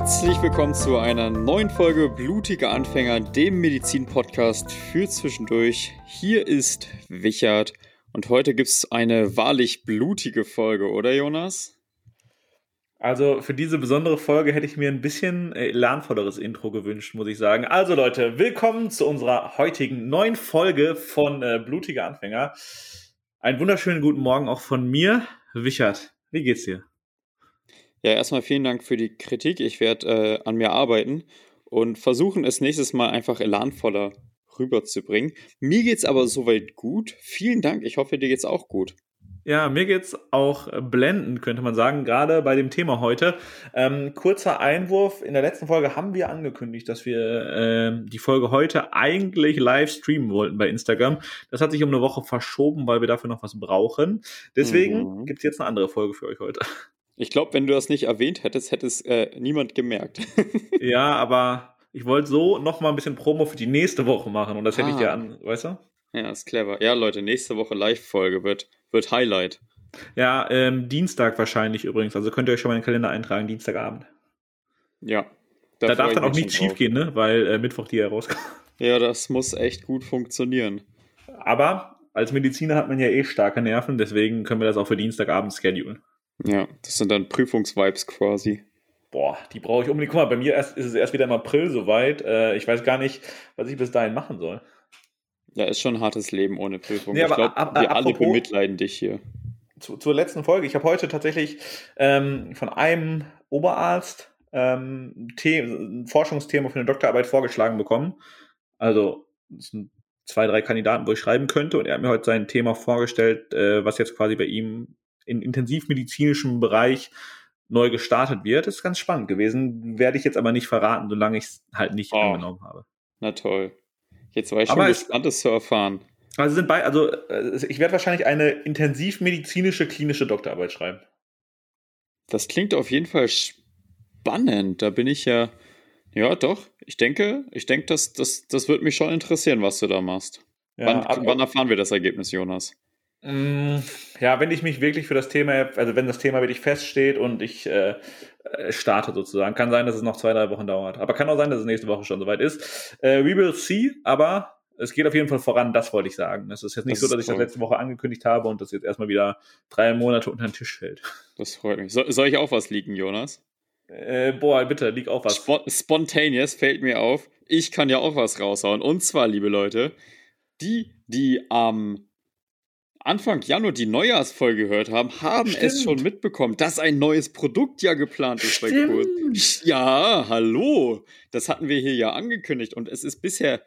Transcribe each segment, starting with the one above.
Herzlich willkommen zu einer neuen Folge Blutiger Anfänger, dem Medizin-Podcast für zwischendurch. Hier ist Wichert und heute gibt es eine wahrlich blutige Folge, oder Jonas? Also für diese besondere Folge hätte ich mir ein bisschen äh, lernvolleres Intro gewünscht, muss ich sagen. Also Leute, willkommen zu unserer heutigen neuen Folge von äh, Blutiger Anfänger. Einen wunderschönen guten Morgen auch von mir, Wichert. Wie geht's dir? Ja, erstmal vielen Dank für die Kritik. Ich werde äh, an mir arbeiten und versuchen, es nächstes Mal einfach elanvoller rüberzubringen. Mir geht's aber soweit gut. Vielen Dank. Ich hoffe, dir geht's auch gut. Ja, mir geht's auch blendend, könnte man sagen, gerade bei dem Thema heute. Ähm, kurzer Einwurf. In der letzten Folge haben wir angekündigt, dass wir äh, die Folge heute eigentlich live streamen wollten bei Instagram. Das hat sich um eine Woche verschoben, weil wir dafür noch was brauchen. Deswegen mhm. gibt's jetzt eine andere Folge für euch heute. Ich glaube, wenn du das nicht erwähnt hättest, hätte es äh, niemand gemerkt. ja, aber ich wollte so noch mal ein bisschen Promo für die nächste Woche machen und das hätte ah. ich dir an, weißt du? Ja, ist clever. Ja, Leute, nächste Woche Live-Folge wird, wird Highlight. Ja, ähm, Dienstag wahrscheinlich übrigens. Also könnt ihr euch schon mal in den Kalender eintragen, Dienstagabend. Ja. Da, da darf dann auch nichts schief gehen, ne? Weil äh, Mittwoch die herauskommt. Ja, das muss echt gut funktionieren. Aber als Mediziner hat man ja eh starke Nerven, deswegen können wir das auch für Dienstagabend schedulen. Ja, das sind dann Prüfungsvibes quasi. Boah, die brauche ich unbedingt. Guck mal, bei mir erst, ist es erst wieder im April soweit. Äh, ich weiß gar nicht, was ich bis dahin machen soll. Ja, ist schon ein hartes Leben ohne Prüfung. Nee, ich glaube, wir alle bemitleiden dich hier. Zu, zur letzten Folge. Ich habe heute tatsächlich ähm, von einem Oberarzt ähm, ein Forschungsthema für eine Doktorarbeit vorgeschlagen bekommen. Also, das sind zwei, drei Kandidaten, wo ich schreiben könnte. Und er hat mir heute sein Thema vorgestellt, äh, was jetzt quasi bei ihm im intensivmedizinischen Bereich neu gestartet wird. Ist ganz spannend gewesen. Werde ich jetzt aber nicht verraten, solange ich es halt nicht oh. angenommen habe. Na toll. Jetzt war ich schon gespannt, es zu erfahren. Also sind bei, also äh, ich werde wahrscheinlich eine intensivmedizinische klinische Doktorarbeit schreiben. Das klingt auf jeden Fall spannend. Da bin ich ja, ja doch. Ich denke, ich denke, das, das, das wird mich schon interessieren, was du da machst. Ja, wann, wann erfahren wir das Ergebnis, Jonas? Mm, ja, wenn ich mich wirklich für das Thema, also wenn das Thema wirklich feststeht und ich äh, äh, starte sozusagen, kann sein, dass es noch zwei, drei Wochen dauert. Aber kann auch sein, dass es nächste Woche schon soweit ist. Äh, we will see, aber es geht auf jeden Fall voran, das wollte ich sagen. Es ist jetzt nicht das so, dass ich das letzte Woche angekündigt habe und das jetzt erstmal wieder drei Monate unter den Tisch fällt. Das freut mich. So, soll ich auch was liegen, Jonas? Äh, boah, bitte, lieg auch was. Spon spontaneous fällt mir auf. Ich kann ja auch was raushauen. Und zwar, liebe Leute, die, die am Anfang Januar die Neujahrsfolge gehört haben, haben Stimmt. es schon mitbekommen, dass ein neues Produkt ja geplant ist Stimmt. bei Kurt. Ja, hallo. Das hatten wir hier ja angekündigt und es ist bisher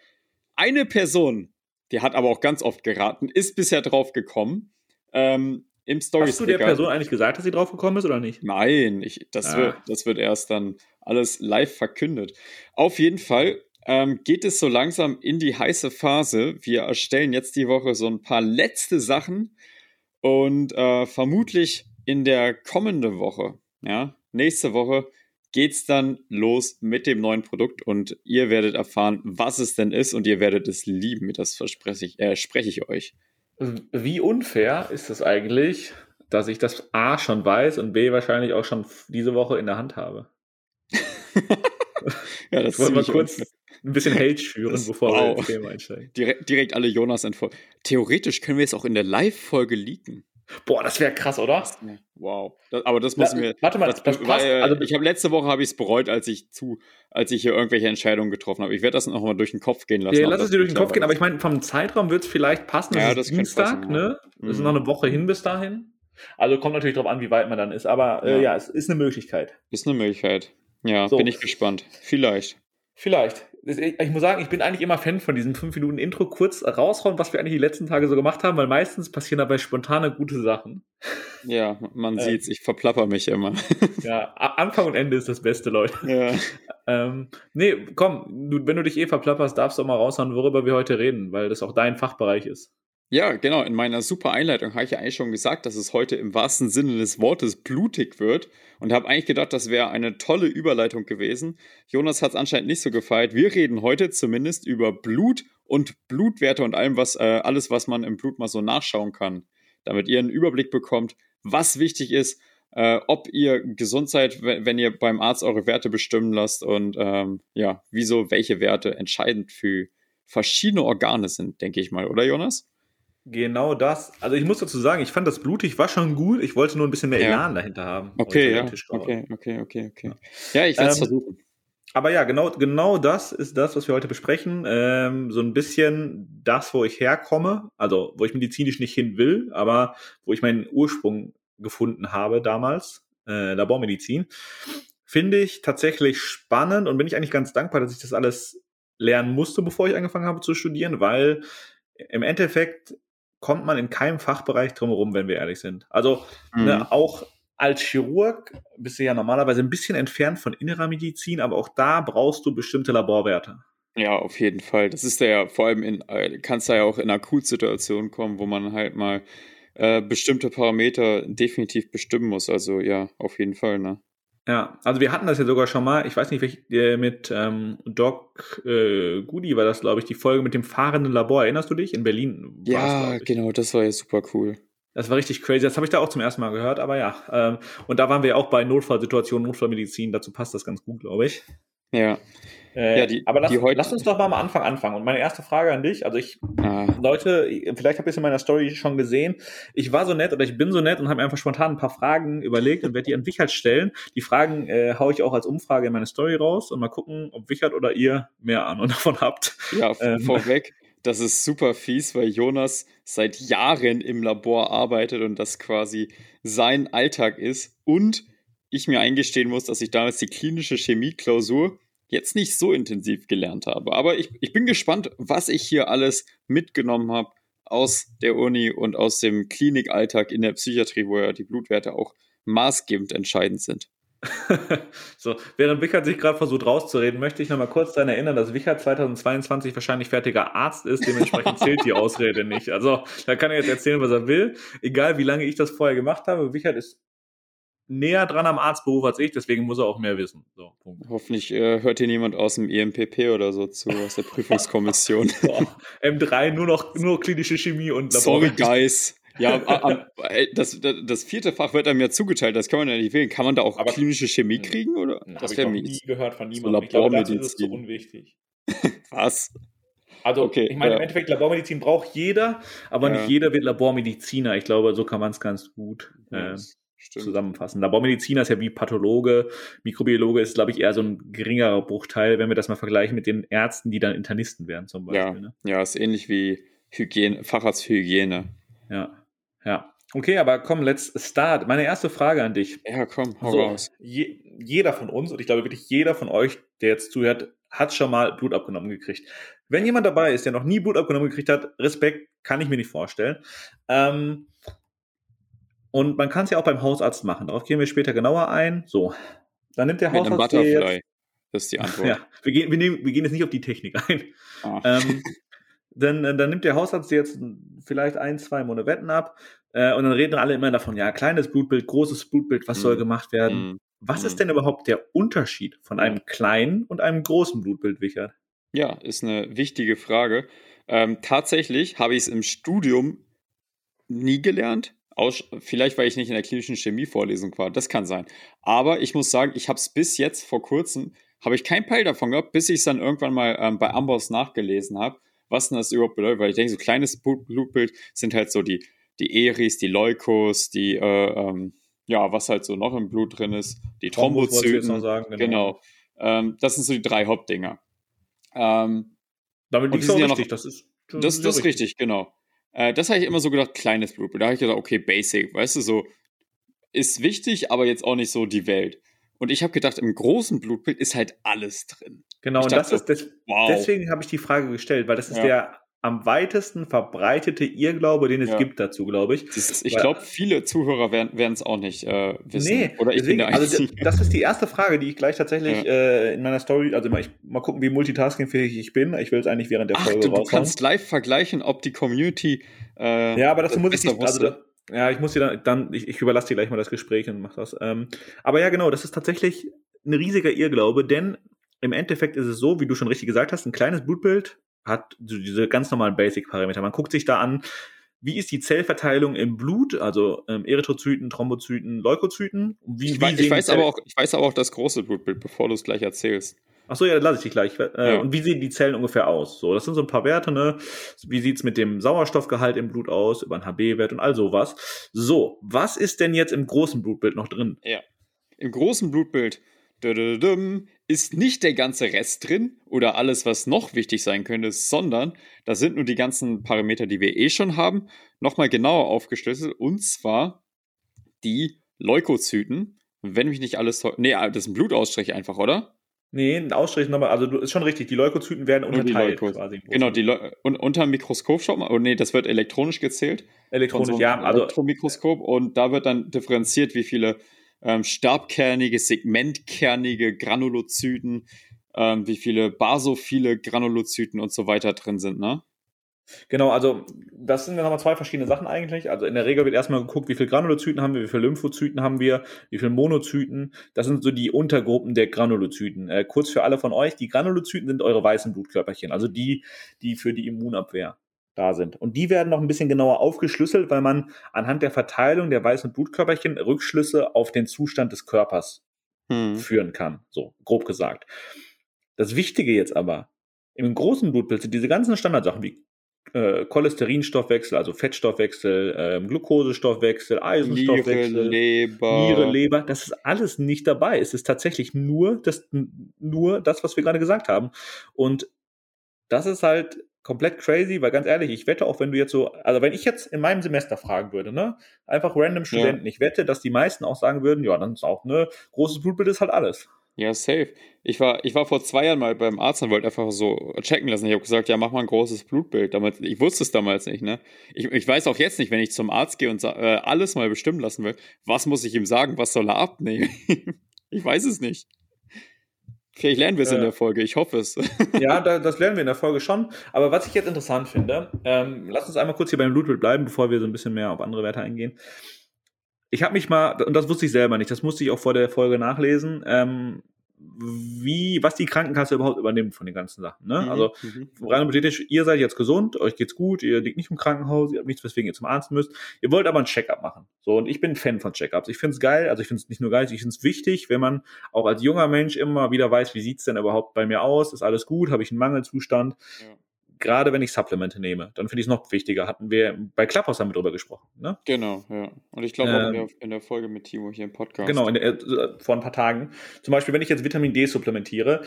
eine Person, die hat aber auch ganz oft geraten, ist bisher drauf gekommen. Ähm, im Story Hast du der Person eigentlich gesagt, dass sie drauf gekommen ist oder nicht? Nein, ich, das, ah. wird, das wird erst dann alles live verkündet. Auf jeden Fall ähm, geht es so langsam in die heiße Phase. Wir erstellen jetzt die Woche so ein paar letzte Sachen und äh, vermutlich in der kommenden Woche, ja, nächste Woche geht's dann los mit dem neuen Produkt und ihr werdet erfahren, was es denn ist und ihr werdet es lieben. Das verspreche ich, äh, spreche ich euch. Wie unfair ist es eigentlich, dass ich das A schon weiß und B wahrscheinlich auch schon diese Woche in der Hand habe? ja, das ich wollte mal kurz ein bisschen Hate schüren, das, bevor wow. wir ins Thema einsteigen. Direkt, direkt alle Jonas entfolgen. Theoretisch können wir es auch in der Live-Folge leaken. Boah, das wäre krass, oder? Wow. Das, aber das muss mir. Warte mal, das, das passt. Weil, also, ich habe letzte Woche habe ich es bereut, als ich zu, als ich hier irgendwelche Entscheidungen getroffen habe. Ich werde das nochmal durch den Kopf gehen lassen. Ja, lass es dir durch den Kopf gehen, aber ich meine, vom Zeitraum wird es vielleicht passen. Das ja, das ist Dienstag, passen, ne? Mhm. ist noch eine Woche hin bis dahin. Also kommt natürlich darauf an, wie weit man dann ist. Aber äh, ja. ja, es ist eine Möglichkeit. Ist eine Möglichkeit. Ja, so. bin ich gespannt. Vielleicht. Vielleicht. Ich muss sagen, ich bin eigentlich immer Fan von diesem 5 Minuten Intro kurz raushauen, was wir eigentlich die letzten Tage so gemacht haben, weil meistens passieren dabei spontane gute Sachen. Ja, man äh, sieht's, ich verplapper mich immer. ja, Anfang und Ende ist das Beste, Leute. Ja. ähm, nee, komm, du, wenn du dich eh verplapperst, darfst du auch mal raushauen, worüber wir heute reden, weil das auch dein Fachbereich ist. Ja, genau. In meiner super Einleitung habe ich ja eigentlich schon gesagt, dass es heute im wahrsten Sinne des Wortes blutig wird und habe eigentlich gedacht, das wäre eine tolle Überleitung gewesen. Jonas hat es anscheinend nicht so gefeiert. Wir reden heute zumindest über Blut und Blutwerte und allem, was, äh, alles, was man im Blut mal so nachschauen kann, damit ihr einen Überblick bekommt, was wichtig ist, äh, ob ihr gesund seid, wenn ihr beim Arzt eure Werte bestimmen lasst und ähm, ja, wieso welche Werte entscheidend für verschiedene Organe sind, denke ich mal, oder Jonas? Genau das. Also ich muss dazu sagen, ich fand das blutig war schon gut. Ich wollte nur ein bisschen mehr Elan dahinter haben. Okay, ja. okay, okay, okay, okay. Ja, ich werde es ähm, versuchen. Aber ja, genau, genau das ist das, was wir heute besprechen. Ähm, so ein bisschen das, wo ich herkomme, also wo ich medizinisch nicht hin will, aber wo ich meinen Ursprung gefunden habe damals, äh, Labormedizin, finde ich tatsächlich spannend und bin ich eigentlich ganz dankbar, dass ich das alles lernen musste, bevor ich angefangen habe zu studieren, weil im Endeffekt kommt man in keinem Fachbereich drumherum, wenn wir ehrlich sind. Also ne, mhm. ne, auch als Chirurg bist du ja normalerweise ein bisschen entfernt von innerer Medizin, aber auch da brauchst du bestimmte Laborwerte. Ja, auf jeden Fall. Das ist ja vor allem in, äh, kannst da ja auch in Akutsituationen kommen, wo man halt mal äh, bestimmte Parameter definitiv bestimmen muss. Also ja, auf jeden Fall, ne? Ja, also wir hatten das ja sogar schon mal, ich weiß nicht, welch, äh, mit ähm, Doc äh, Goody war das, glaube ich, die Folge mit dem fahrenden Labor. Erinnerst du dich? In Berlin. Ja, genau, das war ja super cool. Das war richtig crazy. Das habe ich da auch zum ersten Mal gehört, aber ja. Ähm, und da waren wir auch bei Notfallsituationen, Notfallmedizin. Dazu passt das ganz gut, glaube ich. Ja. Äh, ja, die, aber lass, die lass, uns doch mal am Anfang anfangen. Und meine erste Frage an dich, also ich, ah. Leute, vielleicht habt ihr es in meiner Story schon gesehen. Ich war so nett oder ich bin so nett und habe mir einfach spontan ein paar Fragen überlegt und werde die an Wichert stellen. Die Fragen äh, haue ich auch als Umfrage in meine Story raus und mal gucken, ob Wichert oder ihr mehr Ahnung davon habt. Ja, ähm, vorweg. Das ist super fies, weil Jonas seit Jahren im Labor arbeitet und das quasi sein Alltag ist. Und ich mir eingestehen muss, dass ich damals die klinische Chemie-Klausur jetzt nicht so intensiv gelernt habe. Aber ich, ich bin gespannt, was ich hier alles mitgenommen habe aus der Uni und aus dem Klinikalltag in der Psychiatrie, wo ja die Blutwerte auch maßgebend entscheidend sind. so, während Wichert sich gerade versucht rauszureden, möchte ich nochmal kurz daran erinnern, dass Wichert 2022 wahrscheinlich fertiger Arzt ist, dementsprechend zählt die Ausrede nicht. Also, da kann er jetzt erzählen, was er will. Egal, wie lange ich das vorher gemacht habe, Wichert ist näher dran am Arztberuf als ich, deswegen muss er auch mehr wissen. So, Hoffentlich äh, hört hier niemand aus dem EMPP oder so zu, aus der Prüfungskommission. M3 nur noch nur klinische Chemie und Labor. Sorry, guys. Ja, das, das, vierte Fach wird einem ja zugeteilt, das kann man ja nicht wählen. Kann man da auch Aber klinische Chemie kriegen? Oder? Das wäre nie gehört von niemandem. So ich glaube, das ist so unwichtig. Was? Also, okay, ich meine, ja. im Endeffekt, Labormedizin braucht jeder, aber ja. nicht jeder wird Labormediziner. Ich glaube, so kann man es ganz gut äh, Stimmt. zusammenfassen. Labormediziner ist ja wie Pathologe, Mikrobiologe ist, glaube ich, eher so ein geringerer Bruchteil, wenn wir das mal vergleichen mit den Ärzten, die dann Internisten wären zum Beispiel. Ja, ne? ja ist ähnlich wie Hygiene, Facharzt für Hygiene. Ja, ja. Okay, aber komm, let's start. Meine erste Frage an dich. Ja, komm, hau so, raus. Je, jeder von uns, und ich glaube wirklich jeder von euch, der jetzt zuhört, hat schon mal Blut abgenommen gekriegt. Wenn jemand dabei ist, der noch nie Blut abgenommen gekriegt hat, Respekt, kann ich mir nicht vorstellen. Ähm, und man kann es ja auch beim Hausarzt machen. Darauf gehen wir später genauer ein. So, dann nimmt der Mit Hausarzt. Einem Butterfly. Jetzt, das ist die Antwort. Ja, wir gehen, wir, nehmen, wir gehen jetzt nicht auf die Technik ein. Ah. Ähm, dann, dann nimmt der Hausarzt jetzt vielleicht ein, zwei Monovetten ab äh, und dann reden alle immer davon, ja, kleines Blutbild, großes Blutbild, was mm. soll gemacht werden? Mm. Was mm. ist denn überhaupt der Unterschied von einem kleinen und einem großen Blutbild, Wichert? Ja, ist eine wichtige Frage. Ähm, tatsächlich habe ich es im Studium nie gelernt. Aus, vielleicht, weil ich nicht in der klinischen Chemie-Vorlesung war. Das kann sein. Aber ich muss sagen, ich habe es bis jetzt vor kurzem, habe ich kein Peil davon gehabt, bis ich es dann irgendwann mal ähm, bei Amboss nachgelesen habe, was denn das überhaupt bedeutet. Weil ich denke, so kleines Blutbild sind halt so die, die Eris, die Leukos, die, äh, ähm, ja, was halt so noch im Blut drin ist, die Thrombozyten. Sagen, genau. genau. Ähm, das sind so die drei Hauptdinger. Ähm, Damit liegt es auch richtig, ja noch, das ist. Das, das ist richtig, genau. Äh, das habe ich immer so gedacht, kleines Blutbild. Da habe ich gedacht, okay, basic, weißt du, so ist wichtig, aber jetzt auch nicht so die Welt. Und ich habe gedacht, im großen Blutbild ist halt alles drin. Genau, ich und das ist des, wow. deswegen habe ich die Frage gestellt, weil das ist ja. der am weitesten verbreitete Irrglaube, den es ja. gibt dazu, glaube ich. Ist, ich glaube, viele Zuhörer werden es auch nicht äh, wissen. Nee, Oder ich deswegen, bin der also das ist die erste Frage, die ich gleich tatsächlich ja. äh, in meiner Story, also mal, ich, mal gucken, wie multitaskingfähig ich bin. Ich will es eigentlich während der Ach, Folge du, du kannst live vergleichen, ob die Community äh, Ja, aber dazu muss ich nicht, also ja, ich muss dir dann, dann ich, ich überlasse dir gleich mal das Gespräch und mach das. Ähm, aber ja, genau, das ist tatsächlich ein riesiger Irrglaube, denn im Endeffekt ist es so, wie du schon richtig gesagt hast, ein kleines Blutbild hat diese ganz normalen Basic-Parameter. Man guckt sich da an, wie ist die Zellverteilung im Blut, also ähm, Erythrozyten, Thrombozyten, Leukozyten? Wie, ich, wie ich, weiß aber auch, ich weiß aber auch das große Blutbild, bevor du es gleich erzählst. Achso, ja, dann lasse ich dich gleich. Äh, ja. Und wie sehen die Zellen ungefähr aus? So, das sind so ein paar Werte, ne? Wie sieht's mit dem Sauerstoffgehalt im Blut aus, über einen HB-Wert und all sowas. So, was ist denn jetzt im großen Blutbild noch drin? Ja. Im großen Blutbild ist nicht der ganze Rest drin oder alles, was noch wichtig sein könnte, sondern da sind nur die ganzen Parameter, die wir eh schon haben, nochmal genauer aufgeschlüsselt und zwar die Leukozyten. Wenn mich nicht alles. Nee, das ist ein Blutausstrich einfach, oder? Nee, ein Ausstrich nochmal, also ist schon richtig, die Leukozyten werden unterteilt die quasi. Genau, die Leu un unter dem Mikroskop schaut man, oh nee, das wird elektronisch gezählt. Elektronisch, so ja. Also Elektromikroskop und da wird dann differenziert, wie viele ähm, stabkernige, segmentkernige Granulozyten, ähm, wie viele basophile Granulozyten und so weiter drin sind, ne? Genau, also das sind ja nochmal zwei verschiedene Sachen eigentlich. Also in der Regel wird erstmal geguckt, wie viele Granulozyten haben wir, wie viele Lymphozyten haben wir, wie viele Monozyten. Das sind so die Untergruppen der Granulozyten. Äh, kurz für alle von euch, die Granulozyten sind eure weißen Blutkörperchen, also die, die für die Immunabwehr da sind. Und die werden noch ein bisschen genauer aufgeschlüsselt, weil man anhand der Verteilung der weißen Blutkörperchen Rückschlüsse auf den Zustand des Körpers hm. führen kann. So, grob gesagt. Das Wichtige jetzt aber, im großen Blutbild sind diese ganzen Standardsachen wie äh, Cholesterinstoffwechsel, also Fettstoffwechsel, ähm, Glukosestoffwechsel, Eisenstoffwechsel, Niere, Leber. Niere, Leber, das ist alles nicht dabei. Es ist tatsächlich nur das, nur das, was wir gerade gesagt haben. Und das ist halt komplett crazy, weil ganz ehrlich, ich wette auch, wenn du jetzt so, also wenn ich jetzt in meinem Semester fragen würde, ne, einfach random Studenten, ja. ich wette, dass die meisten auch sagen würden, ja, dann ist auch, ne, großes Blutbild ist halt alles. Ja, safe. Ich war, ich war vor zwei Jahren mal beim Arzt und wollte einfach so checken lassen. Ich habe gesagt, ja, mach mal ein großes Blutbild. Damals, ich wusste es damals nicht, ne? Ich, ich weiß auch jetzt nicht, wenn ich zum Arzt gehe und äh, alles mal bestimmen lassen will, was muss ich ihm sagen, was soll er abnehmen? ich weiß es nicht. Vielleicht lernen wir es äh, in der Folge, ich hoffe es. ja, da, das lernen wir in der Folge schon. Aber was ich jetzt interessant finde, ähm, lass uns einmal kurz hier beim Blutbild bleiben, bevor wir so ein bisschen mehr auf andere Werte eingehen ich habe mich mal, und das wusste ich selber nicht, das musste ich auch vor der Folge nachlesen, ähm, wie, was die Krankenkasse überhaupt übernimmt von den ganzen Sachen. Ne? Mhm, also mhm. rein hypothetisch, ihr seid jetzt gesund, euch geht's gut, ihr liegt nicht im Krankenhaus, ihr habt nichts, weswegen ihr zum Arzt müsst. Ihr wollt aber ein Checkup machen. So, und ich bin Fan von Checkups. Ich finde es geil, also ich finde es nicht nur geil, ich finde es wichtig, wenn man auch als junger Mensch immer wieder weiß, wie sieht's denn überhaupt bei mir aus? Ist alles gut? Habe ich einen Mangelzustand? Ja gerade wenn ich Supplemente nehme, dann finde ich es noch wichtiger. Hatten wir bei Clubhouse damit drüber gesprochen. Ne? Genau, ja. Und ich glaube ähm, auch in der, in der, Folge mit Timo hier im Podcast. Genau, der, äh, vor ein paar Tagen. Zum Beispiel, wenn ich jetzt Vitamin D supplementiere,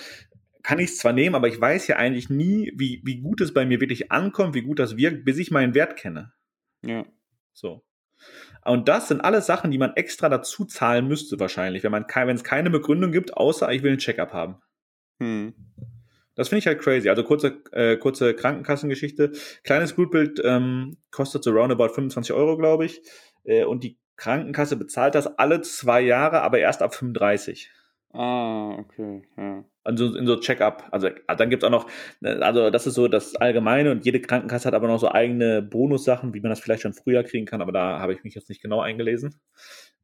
kann ich es zwar nehmen, aber ich weiß ja eigentlich nie, wie, wie gut es bei mir wirklich ankommt, wie gut das wirkt, bis ich meinen Wert kenne. Ja. So. Und das sind alles Sachen, die man extra dazu zahlen müsste, wahrscheinlich, wenn man wenn es keine Begründung gibt, außer ich will einen Checkup haben. Hm. Das finde ich halt crazy. Also kurze, äh, kurze Krankenkassengeschichte. Kleines Blutbild ähm, kostet so roundabout 25 Euro, glaube ich. Äh, und die Krankenkasse bezahlt das alle zwei Jahre, aber erst ab 35. Ah, okay, ja. Also in so Check-up. Also dann gibt es auch noch, also das ist so das Allgemeine und jede Krankenkasse hat aber noch so eigene Bonussachen, wie man das vielleicht schon früher kriegen kann, aber da habe ich mich jetzt nicht genau eingelesen.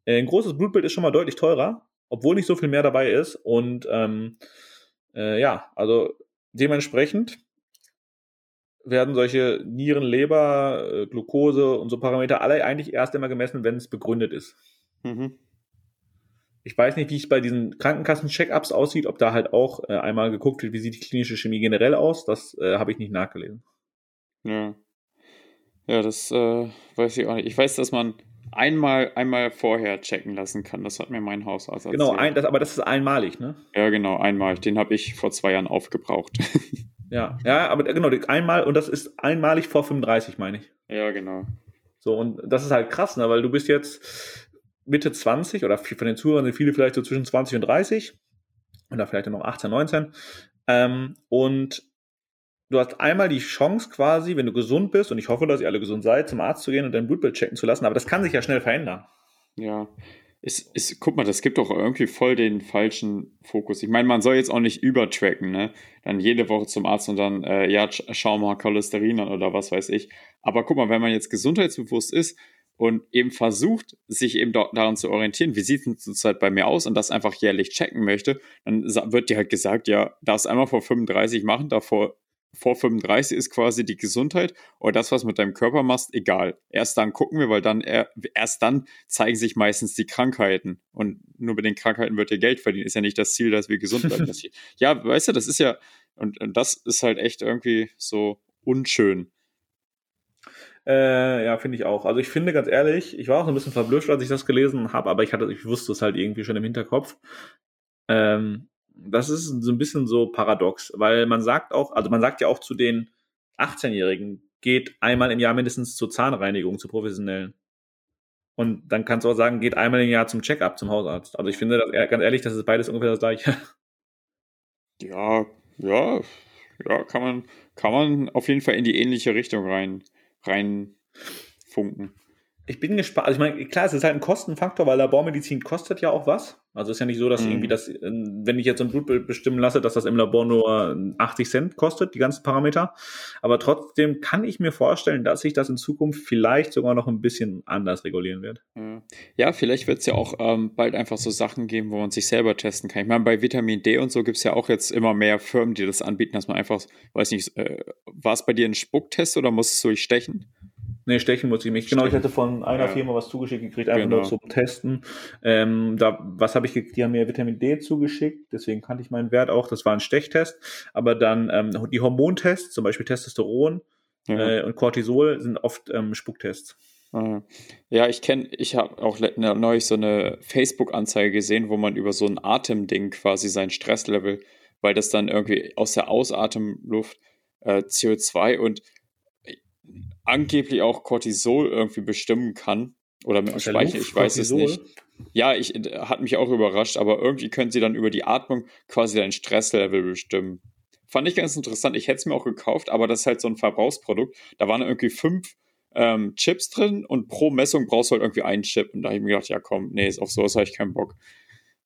Äh, ein großes Blutbild ist schon mal deutlich teurer, obwohl nicht so viel mehr dabei ist. Und ähm, äh, ja, also dementsprechend werden solche Nieren, Leber, äh, Glucose und so Parameter alle eigentlich erst immer gemessen, wenn es begründet ist. Mhm. Ich weiß nicht, wie es bei diesen Krankenkassen-Check-ups aussieht, ob da halt auch äh, einmal geguckt wird, wie sieht die klinische Chemie generell aus. Das äh, habe ich nicht nachgelesen. Ja. Ja, das äh, weiß ich auch nicht. Ich weiß, dass man einmal, einmal vorher checken lassen kann. Das hat mir mein Hausarzt erzählt. Genau, ein, das, aber das ist einmalig, ne? Ja, genau, einmalig. Den habe ich vor zwei Jahren aufgebraucht. ja, ja, aber genau, einmal, und das ist einmalig vor 35, meine ich. Ja, genau. So, und das ist halt krass, ne? weil du bist jetzt Mitte 20 oder von den Zuhörern sind viele vielleicht so zwischen 20 und 30 oder vielleicht noch 18, 19. Ähm, und du hast einmal die Chance quasi, wenn du gesund bist, und ich hoffe, dass ihr alle gesund seid, zum Arzt zu gehen und dein Blutbild checken zu lassen, aber das kann sich ja schnell verändern. Ja. Es, es, guck mal, das gibt doch irgendwie voll den falschen Fokus. Ich meine, man soll jetzt auch nicht übertracken, ne? Dann jede Woche zum Arzt und dann, äh, ja, schau mal Cholesterin an oder was weiß ich. Aber guck mal, wenn man jetzt gesundheitsbewusst ist und eben versucht, sich eben daran zu orientieren, wie sieht es zurzeit bei mir aus und das einfach jährlich checken möchte, dann wird dir halt gesagt, ja, darfst einmal vor 35 machen, davor vor 35 ist quasi die Gesundheit oder das, was mit deinem Körper machst, egal. Erst dann gucken wir, weil dann erst dann zeigen sich meistens die Krankheiten. Und nur mit den Krankheiten wird ihr Geld verdienen. Ist ja nicht das Ziel, dass wir gesund bleiben. ja, weißt du, das ist ja, und, und das ist halt echt irgendwie so unschön. Äh, ja, finde ich auch. Also ich finde ganz ehrlich, ich war auch so ein bisschen verblüfft, als ich das gelesen habe, aber ich hatte, ich wusste es halt irgendwie schon im Hinterkopf. Ähm, das ist so ein bisschen so paradox, weil man sagt auch, also man sagt ja auch zu den 18-Jährigen, geht einmal im Jahr mindestens zur Zahnreinigung, zur professionellen. Und dann kannst du auch sagen, geht einmal im Jahr zum Check-up, zum Hausarzt. Also ich finde, das, ganz ehrlich, das ist beides ungefähr das gleiche. Ja, ja, ja, kann man, kann man auf jeden Fall in die ähnliche Richtung rein, rein funken ich bin gespannt. Also ich meine, klar, es ist halt ein Kostenfaktor, weil Labormedizin kostet ja auch was. Also es ist ja nicht so, dass mhm. irgendwie das, wenn ich jetzt so ein Blutbild bestimmen lasse, dass das im Labor nur 80 Cent kostet, die ganzen Parameter. Aber trotzdem kann ich mir vorstellen, dass sich das in Zukunft vielleicht sogar noch ein bisschen anders regulieren wird. Ja, vielleicht wird es ja auch ähm, bald einfach so Sachen geben, wo man sich selber testen kann. Ich meine, bei Vitamin D und so gibt es ja auch jetzt immer mehr Firmen, die das anbieten, dass man einfach, weiß nicht, äh, war es bei dir ein Spucktest oder musstest du dich stechen? Nee, stechen muss ich mich. Genau, ich hatte von einer ja. Firma was zugeschickt gekriegt, einfach genau. nur zum Testen. Ähm, da, was habe ich gekriegt? Die haben mir Vitamin D zugeschickt, deswegen kannte ich meinen Wert auch. Das war ein Stechtest. Aber dann ähm, die Hormontests, zum Beispiel Testosteron ja. äh, und Cortisol, sind oft ähm, Spucktests. Ja, ich kenne, ich habe auch neulich so eine Facebook-Anzeige gesehen, wo man über so ein Atemding quasi sein Stresslevel, weil das dann irgendwie aus der Ausatemluft äh, CO2 und angeblich auch Cortisol irgendwie bestimmen kann. Oder mit dem Speichel, ich weiß Cortisol? es nicht. Ja, ich hat mich auch überrascht, aber irgendwie können sie dann über die Atmung quasi dein Stresslevel bestimmen. Fand ich ganz interessant. Ich hätte es mir auch gekauft, aber das ist halt so ein Verbrauchsprodukt. Da waren irgendwie fünf ähm, Chips drin und pro Messung brauchst du halt irgendwie einen Chip. Und da habe ich mir gedacht, ja komm, nee, auf sowas habe ich keinen Bock.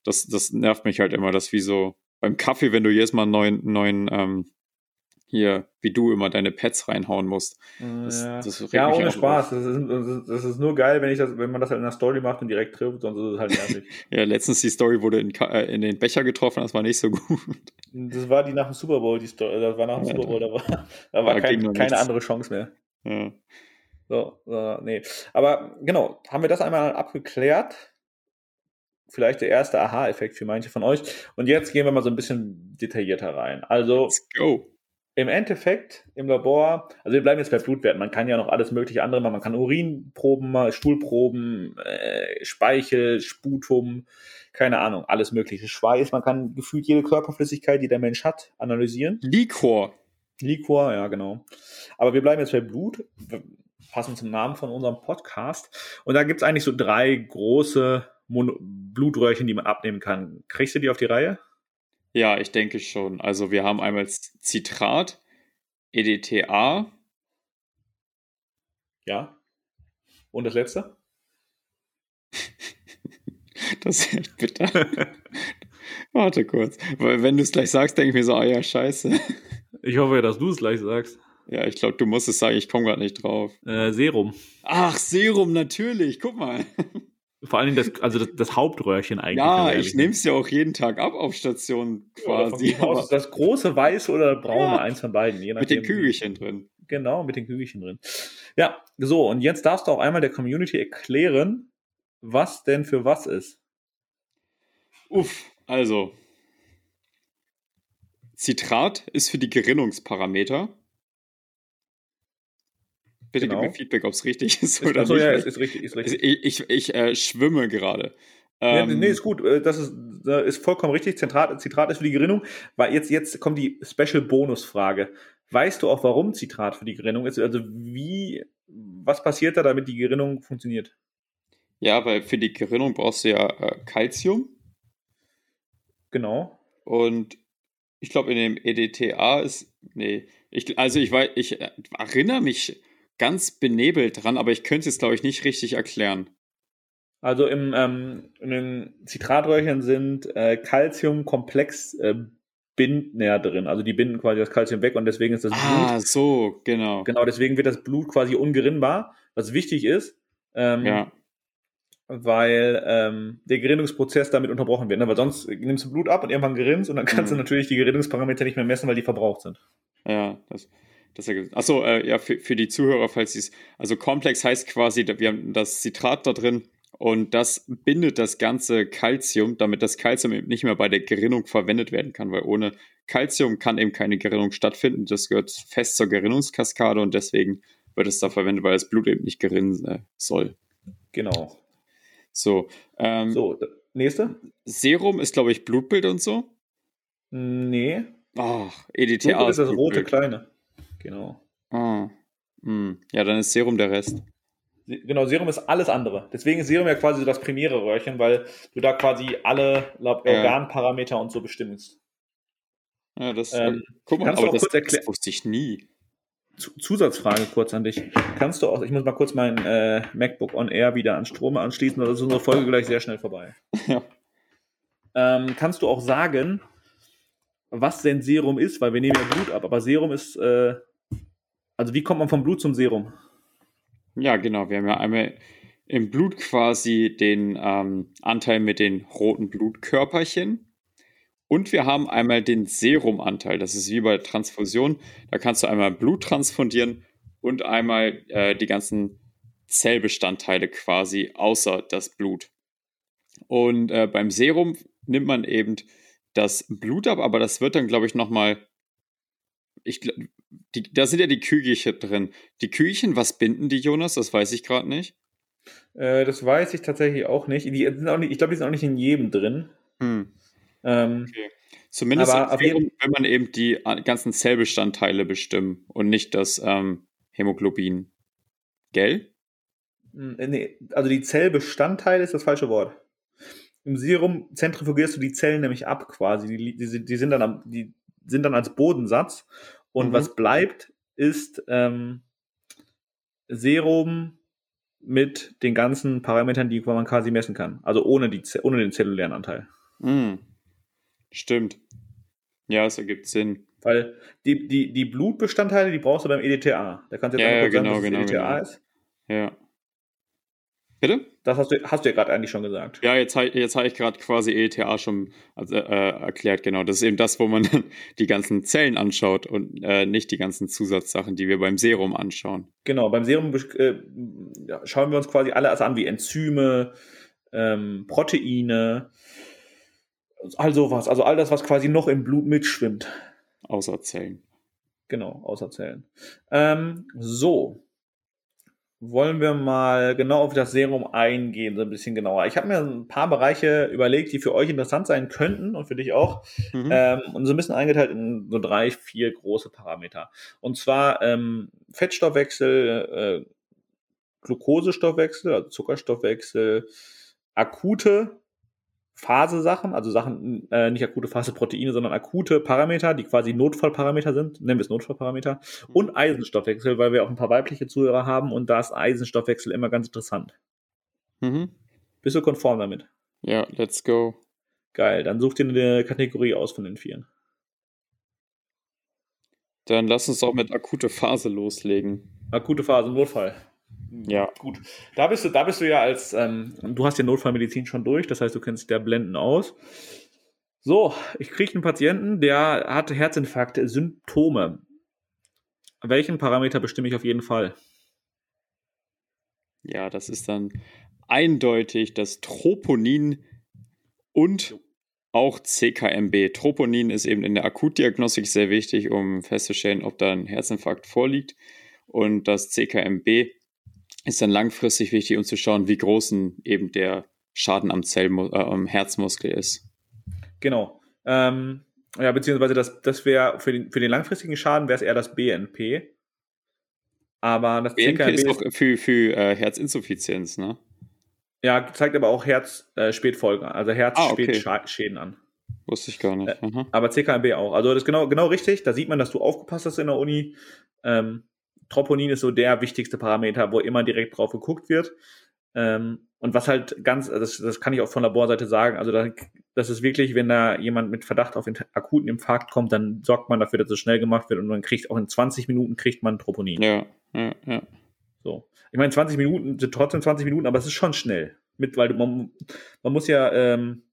Das, das nervt mich halt immer, das wie so beim Kaffee, wenn du jedes Mal einen neuen, neuen ähm, hier, wie du immer deine Pets reinhauen musst. Das, ja, das ja ohne Spaß. Das ist, das ist, nur geil, wenn, ich das, wenn man das halt in der Story macht und direkt trifft, sonst ist es halt nervig. ja, letztens die Story wurde in, äh, in den Becher getroffen, das war nicht so gut. Das war die nach dem Super Bowl, die Story. Das war nach dem ja, Super Bowl, da war, da war kein, keine andere Chance mehr. Ja. So, so, nee. Aber genau, haben wir das einmal abgeklärt? Vielleicht der erste Aha-Effekt für manche von euch. Und jetzt gehen wir mal so ein bisschen detaillierter rein. Also, Let's go im Endeffekt im Labor, also wir bleiben jetzt bei Blutwerten, man kann ja noch alles mögliche andere machen, man kann Urinproben, Stuhlproben, äh, Speichel, Sputum, keine Ahnung, alles mögliche, Schweiß, man kann gefühlt jede Körperflüssigkeit, die der Mensch hat, analysieren. Liquor. Liquor, ja genau. Aber wir bleiben jetzt bei Blut, passend zum Namen von unserem Podcast. Und da gibt es eigentlich so drei große Mon Blutröhrchen, die man abnehmen kann. Kriegst du die auf die Reihe? Ja, ich denke schon. Also wir haben einmal Citrat, EDTA. Ja. Und das letzte? das ist echt bitter. Warte kurz. Weil wenn du es gleich sagst, denke ich mir so, ah ja, scheiße. Ich hoffe, dass du es gleich sagst. Ja, ich glaube, du musst es sagen, ich komme gerade nicht drauf. Äh, Serum. Ach, Serum, natürlich. Guck mal. Vor allem das, also das, das Hauptröhrchen eigentlich. Ja, ich nehme es ja auch jeden Tag ab auf Station quasi. Ja, das große weiße oder braune, ja, eins von beiden. Je mit den Kügelchen drin. Genau, mit den Kügelchen drin. Ja, so, und jetzt darfst du auch einmal der Community erklären, was denn für was ist. Uff, also. Citrat ist für die Gerinnungsparameter. Bitte genau. gib mir Feedback, ob es richtig ist, oder achso, nicht. ja, es ist richtig. Ist richtig. Ich, ich, ich äh, schwimme gerade. Ähm, nee, nee, ist gut. Äh, das ist, ist vollkommen richtig. Zitrat, Zitrat ist für die Gerinnung. Weil jetzt, jetzt kommt die Special-Bonus-Frage. Weißt du auch, warum Zitrat für die Gerinnung ist? Also wie, was passiert da, damit die Gerinnung funktioniert? Ja, weil für die Gerinnung brauchst du ja äh, Calcium. Genau. Und ich glaube, in dem EDTA ist, nee, ich, also ich weiß, ich äh, erinnere mich ganz benebelt dran, aber ich könnte es, glaube ich, nicht richtig erklären. Also im, ähm, in den Zitratröhrchen sind äh, Calciumkomplex äh, Bindner drin. Also die binden quasi das Calcium weg und deswegen ist das ah, Blut. Ah, so, genau. Genau, deswegen wird das Blut quasi ungerinnbar, was wichtig ist. Ähm, ja. weil ähm, der Gerinnungsprozess damit unterbrochen wird. Ne? Weil sonst nimmst du Blut ab und irgendwann gerinnst und dann kannst mhm. du natürlich die Gerinnungsparameter nicht mehr messen, weil die verbraucht sind. Ja, das, das Achso, äh, ja, für, für die Zuhörer, falls sie es. Also komplex heißt quasi, wir haben das Zitrat da drin und das bindet das ganze Calcium, damit das Calcium eben nicht mehr bei der Gerinnung verwendet werden kann, weil ohne Calcium kann eben keine Gerinnung stattfinden. Das gehört fest zur Gerinnungskaskade und deswegen wird es da verwendet, weil das Blut eben nicht gerinnen äh, soll. Genau. So, ähm, so, nächste. Serum ist, glaube ich, Blutbild und so. Nee. Ach, EDTA. Blutbild ist das rote kleine. Genau. Ah. Hm. Ja, dann ist Serum der Rest. Genau, Serum ist alles andere. Deswegen ist Serum ja quasi das primäre Röhrchen, weil du da quasi alle Organparameter und so bestimmst. Ja, das, ähm, guck mal, aber das, das wusste ich nie. Zusatzfrage kurz an dich. Kannst du auch, ich muss mal kurz mein äh, MacBook on Air wieder an Strom anschließen, oder ist unsere Folge gleich sehr schnell vorbei. Ja. Ähm, kannst du auch sagen, was denn Serum ist? Weil wir nehmen ja Blut ab, aber Serum ist, äh, also wie kommt man vom Blut zum Serum? Ja, genau. Wir haben ja einmal im Blut quasi den ähm, Anteil mit den roten Blutkörperchen. Und wir haben einmal den Serumanteil. Das ist wie bei Transfusion. Da kannst du einmal Blut transfundieren und einmal äh, die ganzen Zellbestandteile quasi außer das Blut. Und äh, beim Serum nimmt man eben das Blut ab, aber das wird dann, glaube ich, nochmal. Ich, die, da sind ja die Kügelchen drin. Die Kügelchen, was binden die, Jonas? Das weiß ich gerade nicht. Äh, das weiß ich tatsächlich auch nicht. Die sind auch nicht ich glaube, die sind auch nicht in jedem drin. Hm. Ähm, okay. Zumindest Serum, wenn man eben die äh, ganzen Zellbestandteile bestimmt und nicht das ähm, Hämoglobin. Gell? Hm, äh, nee, also die Zellbestandteile ist das falsche Wort. Im Serum zentrifugierst du die Zellen nämlich ab quasi. Die, die, die sind, dann am, die sind dann als Bodensatz. Und mhm. was bleibt, ist ähm, Serum mit den ganzen Parametern, die man quasi messen kann. Also ohne, die, ohne den zellulären Anteil. Mhm. Stimmt. Ja, es ergibt Sinn. Weil die, die, die Blutbestandteile, die brauchst du beim EDTA. Da kannst du jetzt ja, ja, genau, sagen, was genau, EDTA genau. ist. Ja. Bitte? Das hast du, hast du ja gerade eigentlich schon gesagt. Ja, jetzt, jetzt habe ich gerade quasi EDTA schon also, äh, erklärt, genau. Das ist eben das, wo man dann die ganzen Zellen anschaut und äh, nicht die ganzen Zusatzsachen, die wir beim Serum anschauen. Genau, beim Serum äh, schauen wir uns quasi alles an, wie Enzyme, ähm, Proteine, all sowas. Also all das, was quasi noch im Blut mitschwimmt. Außer Zellen. Genau, außer Zellen. Ähm, so. Wollen wir mal genau auf das Serum eingehen, so ein bisschen genauer. Ich habe mir ein paar Bereiche überlegt, die für euch interessant sein könnten und für dich auch. Mhm. Ähm, und so ein bisschen eingeteilt in so drei, vier große Parameter. Und zwar ähm, Fettstoffwechsel, äh, Glukosestoffwechsel, also Zuckerstoffwechsel, akute Phase-Sachen, also Sachen, äh, nicht akute Phase-Proteine, sondern akute Parameter, die quasi Notfallparameter sind, nennen wir es Notfallparameter, mhm. und Eisenstoffwechsel, weil wir auch ein paar weibliche Zuhörer haben und da ist Eisenstoffwechsel immer ganz interessant. Mhm. Bist du konform damit? Ja, let's go. Geil, dann such dir eine Kategorie aus von den vieren. Dann lass uns auch mit akute Phase loslegen. Akute Phase, Notfall. Ja. Gut. Da bist du, da bist du ja als, ähm, du hast ja Notfallmedizin schon durch, das heißt, du kennst der Blenden aus. So, ich kriege einen Patienten, der hat Herzinfarkt-Symptome. Welchen Parameter bestimme ich auf jeden Fall? Ja, das ist dann eindeutig das Troponin und auch CKMB. Troponin ist eben in der Akutdiagnostik sehr wichtig, um festzustellen, ob da ein Herzinfarkt vorliegt. Und das CKMB ist dann langfristig wichtig, um zu schauen, wie groß eben der Schaden am, Zell, äh, am Herzmuskel ist. Genau. Ähm, ja, beziehungsweise das, das wäre für den, für den langfristigen Schaden wäre es eher das BNP. Aber das BNP CKMB ist auch für, für äh, Herzinsuffizienz, ne? Ja, zeigt aber auch Herz-Spätfolgen, äh, also Herz-Spätschäden ah, okay. an. Wusste ich gar nicht. Äh, aber CKMB auch. Also das ist genau, genau richtig. Da sieht man, dass du aufgepasst hast in der Uni. Ähm, Troponin ist so der wichtigste Parameter, wo immer direkt drauf geguckt wird. Ähm, und was halt ganz, das, das kann ich auch von Laborseite sagen, also da, das ist wirklich, wenn da jemand mit Verdacht auf akuten Infarkt kommt, dann sorgt man dafür, dass es schnell gemacht wird und man kriegt auch in 20 Minuten kriegt man Troponin. Ja, ja, ja. So. Ich meine, 20 Minuten sind trotzdem 20 Minuten, aber es ist schon schnell. mit, weil man, man muss ja, ähm,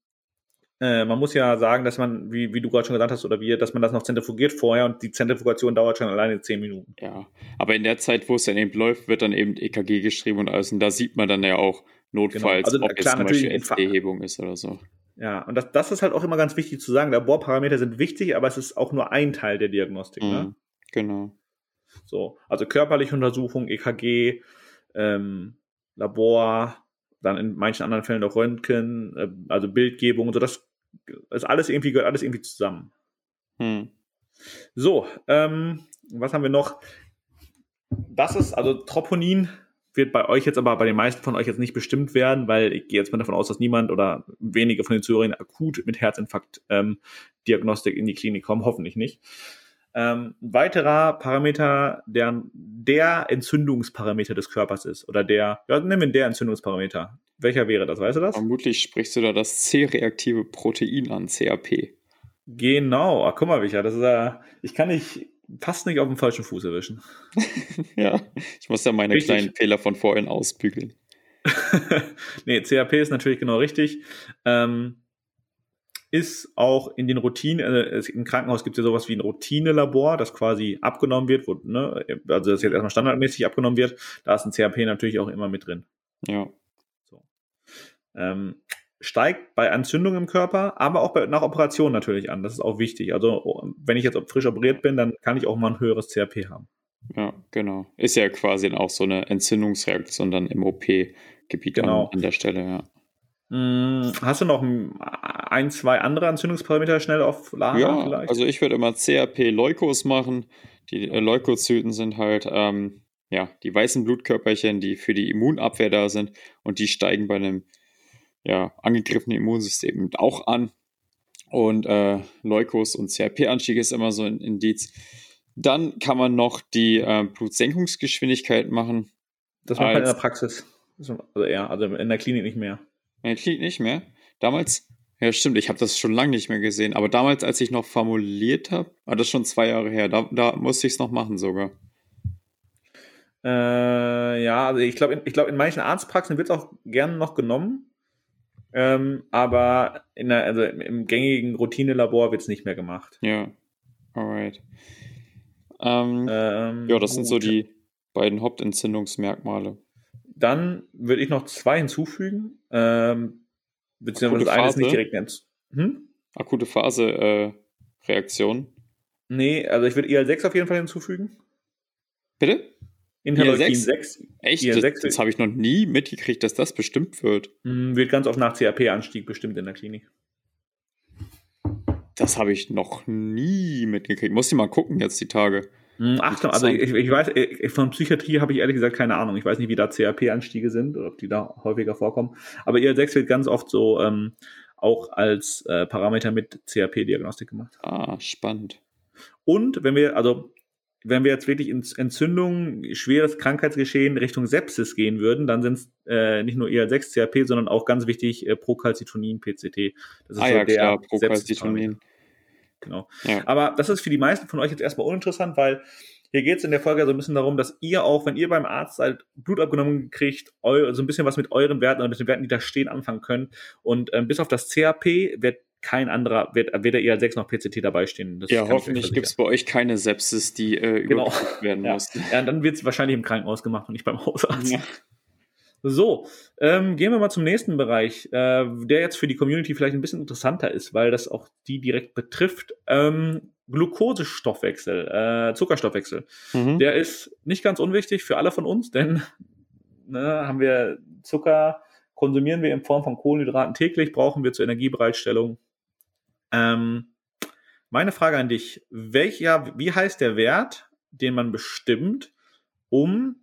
äh, man muss ja sagen, dass man, wie, wie du gerade schon gesagt hast, oder wie, dass man das noch zentrifugiert vorher und die Zentrifugation dauert schon alleine zehn Minuten. Ja, aber in der Zeit, wo es dann eben läuft, wird dann eben EKG geschrieben und alles. Und da sieht man dann ja auch notfalls, genau. also, ob klar, jetzt zum Beispiel Erhebung ist oder so. Ja, und das, das ist halt auch immer ganz wichtig zu sagen. Laborparameter sind wichtig, aber es ist auch nur ein Teil der Diagnostik. Ne? Mhm, ne? Genau. So, also körperliche Untersuchung, EKG, ähm, Labor, dann in manchen anderen Fällen auch Röntgen, äh, also Bildgebung und so, das ist alles irgendwie, gehört alles irgendwie zusammen. Hm. So, ähm, was haben wir noch? Das ist, also Troponin wird bei euch jetzt aber bei den meisten von euch jetzt nicht bestimmt werden, weil ich gehe jetzt mal davon aus, dass niemand oder wenige von den Zuhörern akut mit Herzinfarkt ähm, Diagnostik in die Klinik kommen, hoffentlich nicht. Ähm, ein weiterer Parameter, der der Entzündungsparameter des Körpers ist, oder der, ja, nehmen wir der Entzündungsparameter. Welcher wäre das, weißt du das? Vermutlich sprichst du da das C-reaktive Protein an, CAP. Genau, Ach, guck mal, Micha, das ist ja, ich kann dich fast nicht auf dem falschen Fuß erwischen. ja, ich muss ja meine richtig. kleinen Fehler von vorhin ausbügeln. nee, CAP ist natürlich genau richtig. Ähm, ist auch in den Routinen, also im Krankenhaus gibt es ja sowas wie ein Routinelabor, das quasi abgenommen wird, wo, ne, also das jetzt erstmal standardmäßig abgenommen wird. Da ist ein CAP natürlich auch immer mit drin. Ja. So. Ähm, steigt bei Entzündung im Körper, aber auch bei, nach Operation natürlich an. Das ist auch wichtig. Also wenn ich jetzt frisch operiert bin, dann kann ich auch mal ein höheres CRP haben. Ja, genau. Ist ja quasi auch so eine Entzündungsreaktion dann im OP-Gebiet genau. an, an der Stelle, ja. Hm, hast du noch ein, zwei andere Entzündungsparameter schnell auf Lager ja, vielleicht? Also ich würde immer CRP-Leukos machen. Die äh, Leukozyten sind halt ähm, ja, die weißen Blutkörperchen, die für die Immunabwehr da sind und die steigen bei einem ja, angegriffenen Immunsystem auch an. Und äh, Leukos und CRP-Anstieg ist immer so ein Indiz. Dann kann man noch die äh, Blutsenkungsgeschwindigkeit machen. Das macht man in der Praxis. Also eher, also in der Klinik nicht mehr. Er klingt nicht mehr. Damals, ja stimmt, ich habe das schon lange nicht mehr gesehen. Aber damals, als ich noch formuliert habe, war das schon zwei Jahre her. Da, da musste ich es noch machen sogar. Äh, ja, also ich glaube, ich glaub, in manchen Arztpraxen wird es auch gerne noch genommen. Ähm, aber in der, also im gängigen Routinelabor wird es nicht mehr gemacht. Ja, alright. Ähm, ähm, ja, das sind so die beiden Hauptentzündungsmerkmale. Dann würde ich noch zwei hinzufügen. Ähm, beziehungsweise Akute eines nicht direkt nennen. Hm? Akute Phase-Reaktion. Äh, nee, also ich würde IL-6 auf jeden Fall hinzufügen. Bitte? Interleukin 6. Echt? IL-6 das, das habe ich noch nie mitgekriegt, dass das bestimmt wird. Hm, wird ganz oft nach CAP-Anstieg bestimmt in der Klinik. Das habe ich noch nie mitgekriegt. Muss ich mal gucken jetzt die Tage. Hm, Achtung, also ich, ich weiß, von Psychiatrie habe ich ehrlich gesagt keine Ahnung. Ich weiß nicht, wie da CRP-Anstiege sind oder ob die da häufiger vorkommen. Aber IL-6 wird ganz oft so ähm, auch als äh, Parameter mit CRP-Diagnostik gemacht. Ah, spannend. Und wenn wir, also wenn wir jetzt wirklich ins Entzündung, schweres Krankheitsgeschehen Richtung Sepsis gehen würden, dann sind es äh, nicht nur IL-6 CRP, sondern auch ganz wichtig äh, Procalcitonin PCT. Das ist ah, so ja, der klar, Procalcitonin. Genau. Ja. Aber das ist für die meisten von euch jetzt erstmal uninteressant, weil hier geht es in der Folge so ein bisschen darum, dass ihr auch, wenn ihr beim Arzt seid, Blut abgenommen kriegt, eu, so ein bisschen was mit euren Werten oder mit den Werten, die da stehen, anfangen könnt. Und ähm, bis auf das CAP wird kein anderer, wird weder IL-6 noch PCT dabei stehen. Das ja, hoffentlich gibt es bei euch keine Sepsis, die äh, genau. werden muss. Ja. ja, dann wird es wahrscheinlich im Krankenhaus gemacht und nicht beim Hausarzt. Ja. So, ähm, gehen wir mal zum nächsten Bereich, äh, der jetzt für die Community vielleicht ein bisschen interessanter ist, weil das auch die direkt betrifft. Ähm, Glukosestoffwechsel, äh, Zuckerstoffwechsel. Mhm. Der ist nicht ganz unwichtig für alle von uns, denn ne, haben wir Zucker, konsumieren wir in Form von Kohlenhydraten täglich, brauchen wir zur Energiebereitstellung. Ähm, meine Frage an dich, welcher, wie heißt der Wert, den man bestimmt, um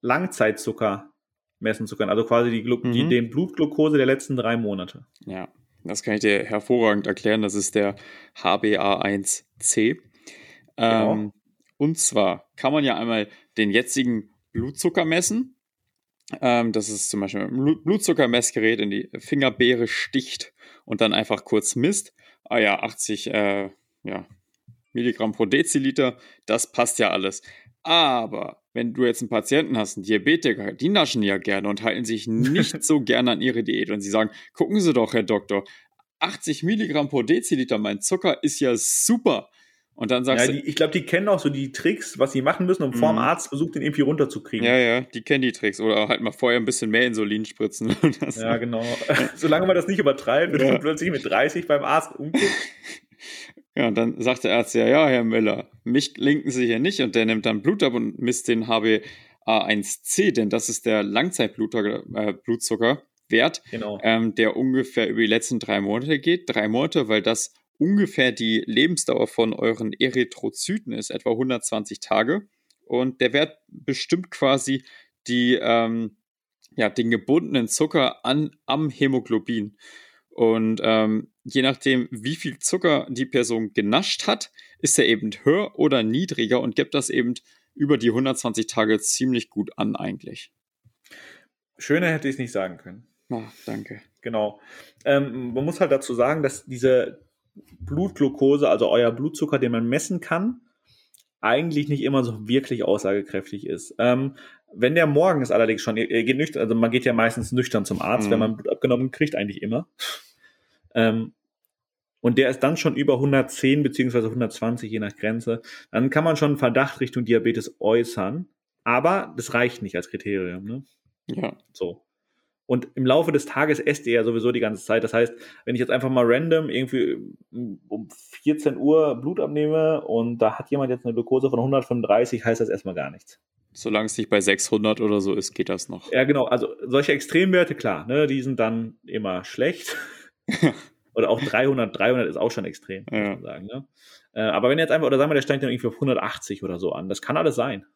Langzeitzucker messen zu können. Also quasi die, Glu mhm. die, den Blutglucose der letzten drei Monate. Ja, das kann ich dir hervorragend erklären. Das ist der HbA1c. Genau. Ähm, und zwar kann man ja einmal den jetzigen Blutzucker messen. Ähm, das ist zum Beispiel ein Blutzuckermessgerät in die Fingerbeere sticht und dann einfach kurz misst. Ah ja, 80 äh, ja, Milligramm pro Deziliter, das passt ja alles. Aber wenn du jetzt einen Patienten hast, einen Diabetiker, die naschen ja gerne und halten sich nicht so gerne an ihre Diät. Und sie sagen, gucken Sie doch, Herr Doktor, 80 Milligramm pro Deziliter, mein Zucker ist ja super. Und dann sagst ja, die, ich glaube, die kennen auch so die Tricks, was sie machen müssen, um mhm. vorm Arztbesuch den irgendwie runterzukriegen. Ja, ja, die kennen die Tricks. Oder halt mal vorher ein bisschen mehr Insulin spritzen. ja, genau. Solange man das nicht übertreibt, wird ja. plötzlich mit 30 beim Arzt umkippt. Ja, und dann sagt der Arzt ja, ja, Herr Müller, mich linken Sie hier nicht. Und der nimmt dann Blut ab und misst den HbA1c, denn das ist der Langzeitblutzuckerwert, äh, genau. ähm, der ungefähr über die letzten drei Monate geht. Drei Monate, weil das ungefähr die Lebensdauer von euren Erythrozyten ist, etwa 120 Tage. Und der Wert bestimmt quasi die, ähm, ja, den gebundenen Zucker an, am Hämoglobin. Und ähm, je nachdem, wie viel Zucker die Person genascht hat, ist er eben höher oder niedriger und gibt das eben über die 120 Tage ziemlich gut an eigentlich. Schöner hätte ich es nicht sagen können. Ach, danke. Genau. Ähm, man muss halt dazu sagen, dass diese Blutglucose, also euer Blutzucker, den man messen kann, eigentlich nicht immer so wirklich aussagekräftig ist. Ähm, wenn der morgens allerdings schon, ihr geht nüchtern, also man geht ja meistens nüchtern zum Arzt, mhm. wenn man Blut abgenommen kriegt, eigentlich immer. Ähm, und der ist dann schon über 110 beziehungsweise 120 je nach Grenze, dann kann man schon einen Verdacht Richtung Diabetes äußern. Aber das reicht nicht als Kriterium. Ne? Ja. So. Und im Laufe des Tages esst ihr ja sowieso die ganze Zeit. Das heißt, wenn ich jetzt einfach mal random irgendwie um 14 Uhr Blut abnehme und da hat jemand jetzt eine Glucose von 135, heißt das erstmal gar nichts. Solange es nicht bei 600 oder so ist, geht das noch. Ja, genau. Also solche Extremwerte, klar, ne, die sind dann immer schlecht. oder auch 300, 300 ist auch schon extrem, ja. muss man sagen. Ne? Äh, aber wenn jetzt einfach, oder sagen wir, der steigt dann irgendwie auf 180 oder so an, das kann alles sein.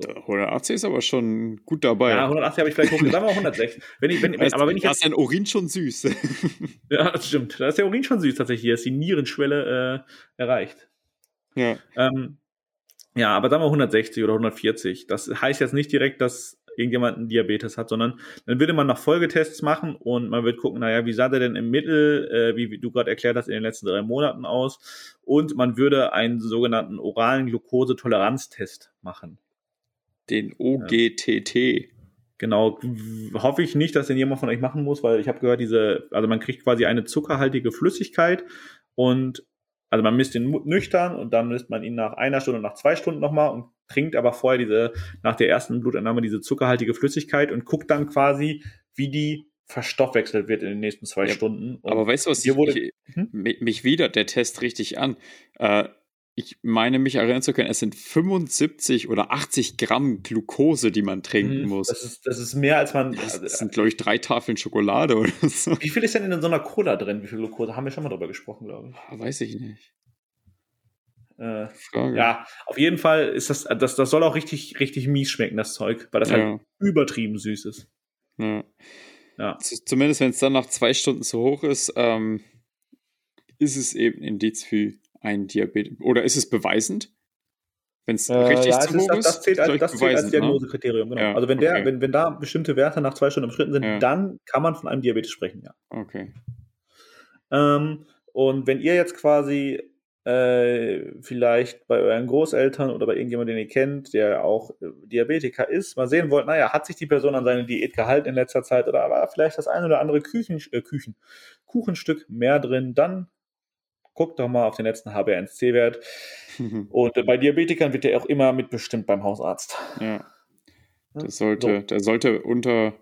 So. 180 ist aber schon gut dabei. Ja, 180 habe ich vielleicht hochgesagt, sagen wir 160. Wenn ich, wenn, weißt, aber wenn ich jetzt, da ist dein Urin schon süß. ja, das stimmt. Da ist der Urin schon süß tatsächlich. Hier ist die Nierenschwelle äh, erreicht. Ja. Ähm, ja, aber sagen wir 160 oder 140. Das heißt jetzt nicht direkt, dass irgendjemand einen Diabetes hat, sondern dann würde man noch Folgetests machen und man wird gucken, naja, wie sah der denn im Mittel, äh, wie, wie du gerade erklärt hast, in den letzten drei Monaten aus und man würde einen sogenannten oralen Glukosetoleranztest machen. Den OGTT. Ja. Genau, hoffe ich nicht, dass den jemand von euch machen muss, weil ich habe gehört, diese, also man kriegt quasi eine zuckerhaltige Flüssigkeit und also man misst ihn nüchtern und dann misst man ihn nach einer Stunde, nach zwei Stunden nochmal und trinkt aber vorher diese, nach der ersten Blutentnahme diese zuckerhaltige Flüssigkeit und guckt dann quasi, wie die verstoffwechselt wird in den nächsten zwei ja, Stunden. Und aber weißt du was, ich, wurde, ich, hm? mich widert der Test richtig an. Äh, ich meine mich erinnern zu können, es sind 75 oder 80 Gramm Glucose, die man trinken hm, muss. Das ist, das ist mehr als man. Das, das sind, glaube ich, drei Tafeln Schokolade oder so. Wie viel ist denn in so einer Cola drin? Wie viel Glucose? Haben wir schon mal drüber gesprochen, glaube ich. Ah, weiß ich nicht. Äh, ja, auf jeden Fall ist das, das, das soll auch richtig, richtig mies schmecken, das Zeug, weil das halt ja. halt übertrieben süß ist. Ja. ja. Zumindest wenn es dann nach zwei Stunden zu hoch ist, ähm, ist es eben Indiz für ein Diabetes. Oder ist es beweisend? Wenn es äh, richtig ja, zu hoch ist? Das zählt als, das zählt als ne? Diagnosekriterium, genau. Ja, also wenn, der, okay. wenn, wenn da bestimmte Werte nach zwei Stunden umschritten sind, ja. dann kann man von einem Diabetes sprechen, ja. Okay. Ähm, und wenn ihr jetzt quasi äh, vielleicht bei euren Großeltern oder bei irgendjemandem, den ihr kennt, der auch äh, Diabetiker ist, mal sehen wollt, naja, hat sich die Person an seine Diät gehalten in letzter Zeit oder war vielleicht das ein oder andere Küchen, äh, Küchen, Kuchenstück mehr drin, dann guckt doch mal auf den letzten HbA1c-Wert. Und äh, bei Diabetikern wird der auch immer mitbestimmt beim Hausarzt. Ja. Der sollte, so. der sollte unter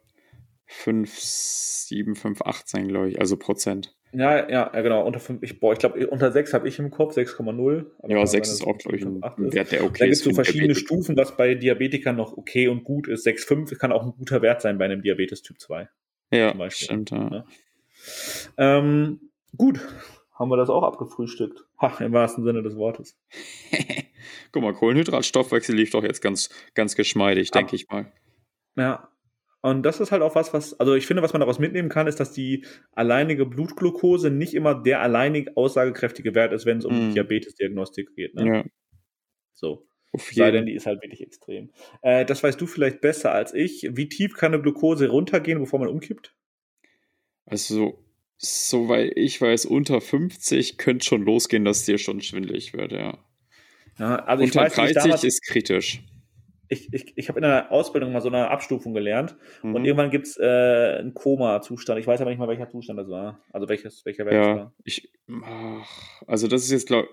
5, 7, 5, 8 sein, glaube ich, also Prozent. Ja, ja, ja, genau. Unter 5, ich, boah, ich glaube, unter 6 habe ich im Kopf, 6,0. Ja, 6 ist auch, glaube ich, ein Wert, der okay da ist. Da gibt es so verschiedene Stufen, was bei Diabetikern noch okay und gut ist. 6,5 kann auch ein guter Wert sein bei einem Diabetes Typ 2. Ja, stimmt, ja. ja. Ähm, gut, haben wir das auch abgefrühstückt. Ha, im wahrsten Sinne des Wortes. Guck mal, Kohlenhydratstoffwechsel lief doch jetzt ganz, ganz geschmeidig, denke ich mal. Ja, und das ist halt auch was, was, also ich finde, was man daraus mitnehmen kann, ist, dass die alleinige Blutglucose nicht immer der alleinig aussagekräftige Wert ist, wenn es um mm. Diabetesdiagnostik geht. Ne? Ja. So. Sei denn, die ist halt wirklich extrem. Äh, das weißt du vielleicht besser als ich. Wie tief kann eine Glucose runtergehen, bevor man umkippt? Also, soweit ich weiß, unter 50 könnte schon losgehen, dass dir schon schwindelig wird, ja. ja also unter ich weiß, 30 ist kritisch. Ich, ich, ich habe in einer Ausbildung mal so eine Abstufung gelernt mhm. und irgendwann gibt es äh, einen Koma-Zustand. Ich weiß aber nicht mal, welcher Zustand das war. Also welches, welcher Wert ja, war. Ich, ach, also das ist jetzt, glaube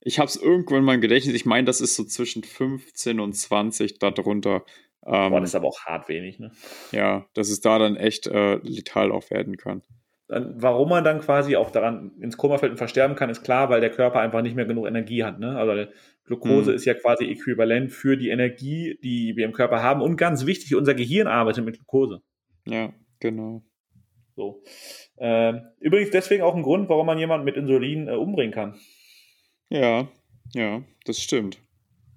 ich, habe es irgendwann in meinem Gedächtnis. Ich meine, das ist so zwischen 15 und 20 darunter. Ähm, Boah, das ist aber auch hart wenig, ne? Ja, dass es da dann echt äh, letal auch werden kann. Warum man dann quasi auch daran ins Koma fällt und versterben kann, ist klar, weil der Körper einfach nicht mehr genug Energie hat. Ne? Also Glucose mhm. ist ja quasi äquivalent für die Energie, die wir im Körper haben. Und ganz wichtig, unser Gehirn arbeitet mit Glucose. Ja, genau. So. Äh, übrigens deswegen auch ein Grund, warum man jemanden mit Insulin äh, umbringen kann. Ja, ja, das stimmt.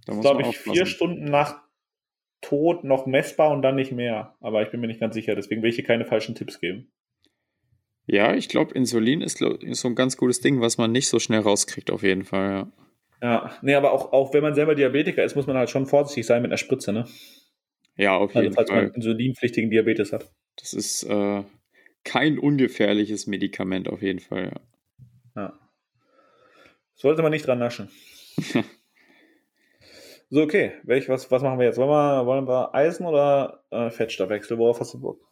Da muss glaube ich, vier Stunden nach Tod noch messbar und dann nicht mehr. Aber ich bin mir nicht ganz sicher, deswegen will ich hier keine falschen Tipps geben. Ja, ich glaube, Insulin ist, ist, so ein ganz gutes Ding, was man nicht so schnell rauskriegt, auf jeden Fall, ja. Ja, nee, aber auch, auch wenn man selber Diabetiker ist, muss man halt schon vorsichtig sein mit einer Spritze, ne? Ja, auf also, jeden falls Fall. Falls man insulinpflichtigen Diabetes hat. Das ist äh, kein ungefährliches Medikament, auf jeden Fall, ja. Ja. Sollte man nicht dran naschen. so, okay. Welch, was, was machen wir jetzt? Wollen wir, wollen wir Eisen oder äh, Fettstoffwechsel? Worauf hast du Bock?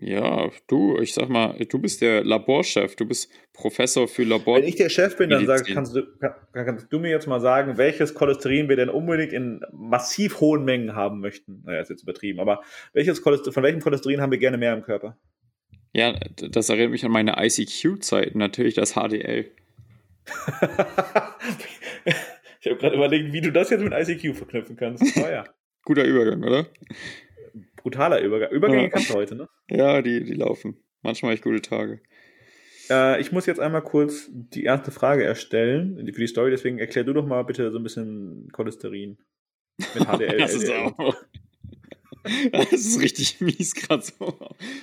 Ja, du, ich sag mal, du bist der Laborchef, du bist Professor für Labor. Wenn ich der Chef bin, dann sag, kannst, du, kann, kannst du mir jetzt mal sagen, welches Cholesterin wir denn unbedingt in massiv hohen Mengen haben möchten. Naja, ist jetzt übertrieben, aber welches Cholesterin, von welchem Cholesterin haben wir gerne mehr im Körper? Ja, das erinnert mich an meine ICQ-Zeit, natürlich das HDL. ich habe gerade überlegt, wie du das jetzt mit ICQ verknüpfen kannst. Oh, ja. Guter Übergang, oder? Brutaler Übergang. Übergänge ja. kannst du heute, ne? Ja, die, die laufen. Manchmal habe ich gute Tage. Äh, ich muss jetzt einmal kurz die erste Frage erstellen für die Story, deswegen erklär du doch mal bitte so ein bisschen Cholesterin mit HDL. das, ist auch, das ist richtig mies gerade so.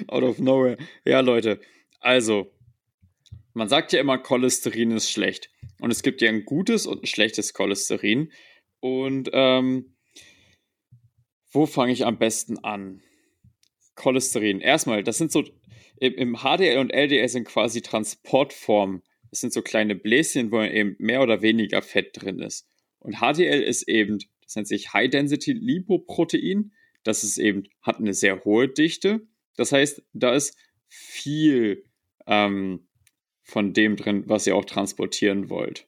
Out of nowhere. Ja, Leute. Also, man sagt ja immer, Cholesterin ist schlecht. Und es gibt ja ein gutes und ein schlechtes Cholesterin. Und ähm, wo fange ich am besten an? Cholesterin. Erstmal, das sind so, im HDL und LDL sind quasi Transportformen. Das sind so kleine Bläschen, wo eben mehr oder weniger Fett drin ist. Und HDL ist eben, das nennt sich High Density Lipoprotein. Das ist eben, hat eine sehr hohe Dichte. Das heißt, da ist viel ähm, von dem drin, was ihr auch transportieren wollt.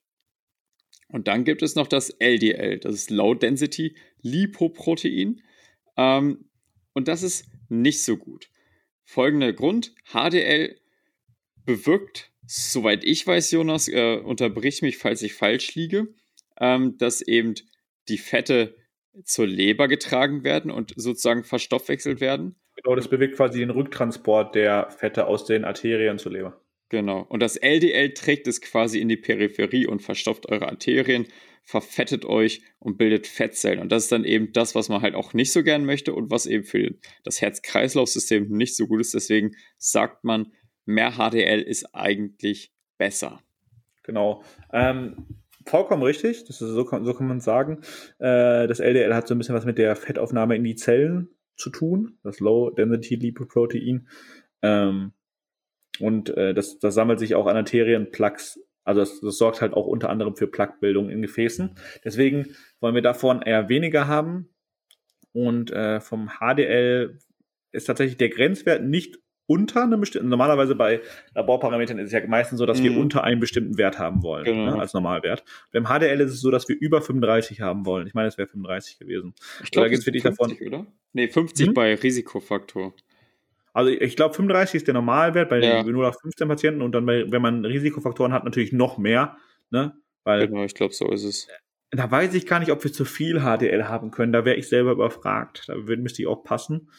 Und dann gibt es noch das LDL, das ist Low Density Lipoprotein. Ähm, und das ist nicht so gut. Folgender Grund: HDL bewirkt, soweit ich weiß, Jonas, äh, unterbrich mich, falls ich falsch liege, ähm, dass eben die Fette zur Leber getragen werden und sozusagen verstoffwechselt werden. Genau, das bewegt quasi den Rücktransport der Fette aus den Arterien zur Leber. Genau. Und das LDL trägt es quasi in die Peripherie und verstopft eure Arterien verfettet euch und bildet Fettzellen. Und das ist dann eben das, was man halt auch nicht so gern möchte und was eben für das Herz-Kreislauf-System nicht so gut ist. Deswegen sagt man, mehr HDL ist eigentlich besser. Genau. Ähm, vollkommen richtig. Das ist, so, kann, so kann man sagen. Äh, das LDL hat so ein bisschen was mit der Fettaufnahme in die Zellen zu tun. Das Low Density Lipoprotein. Ähm, und äh, das, das sammelt sich auch an Arterien, Plaques also das, das sorgt halt auch unter anderem für Plaquebildung in Gefäßen. Deswegen wollen wir davon eher weniger haben. Und äh, vom HDL ist tatsächlich der Grenzwert nicht unter einem bestimmten, normalerweise bei Laborparametern ist es ja meistens so, dass mhm. wir unter einem bestimmten Wert haben wollen, genau. ne, als Normalwert. Beim HDL ist es so, dass wir über 35 haben wollen. Ich meine, es wäre 35 gewesen. Ich glaube, da geht es für dich davon. Oder? Nee, 50 hm? bei Risikofaktor. Also ich glaube, 35 ist der Normalwert bei ja. 0 auf 15 Patienten und dann, bei, wenn man Risikofaktoren hat, natürlich noch mehr. Ne? Weil, genau, ich glaube, so ist es. Da weiß ich gar nicht, ob wir zu viel HDL haben können. Da wäre ich selber überfragt. Da müsste ich auch passen.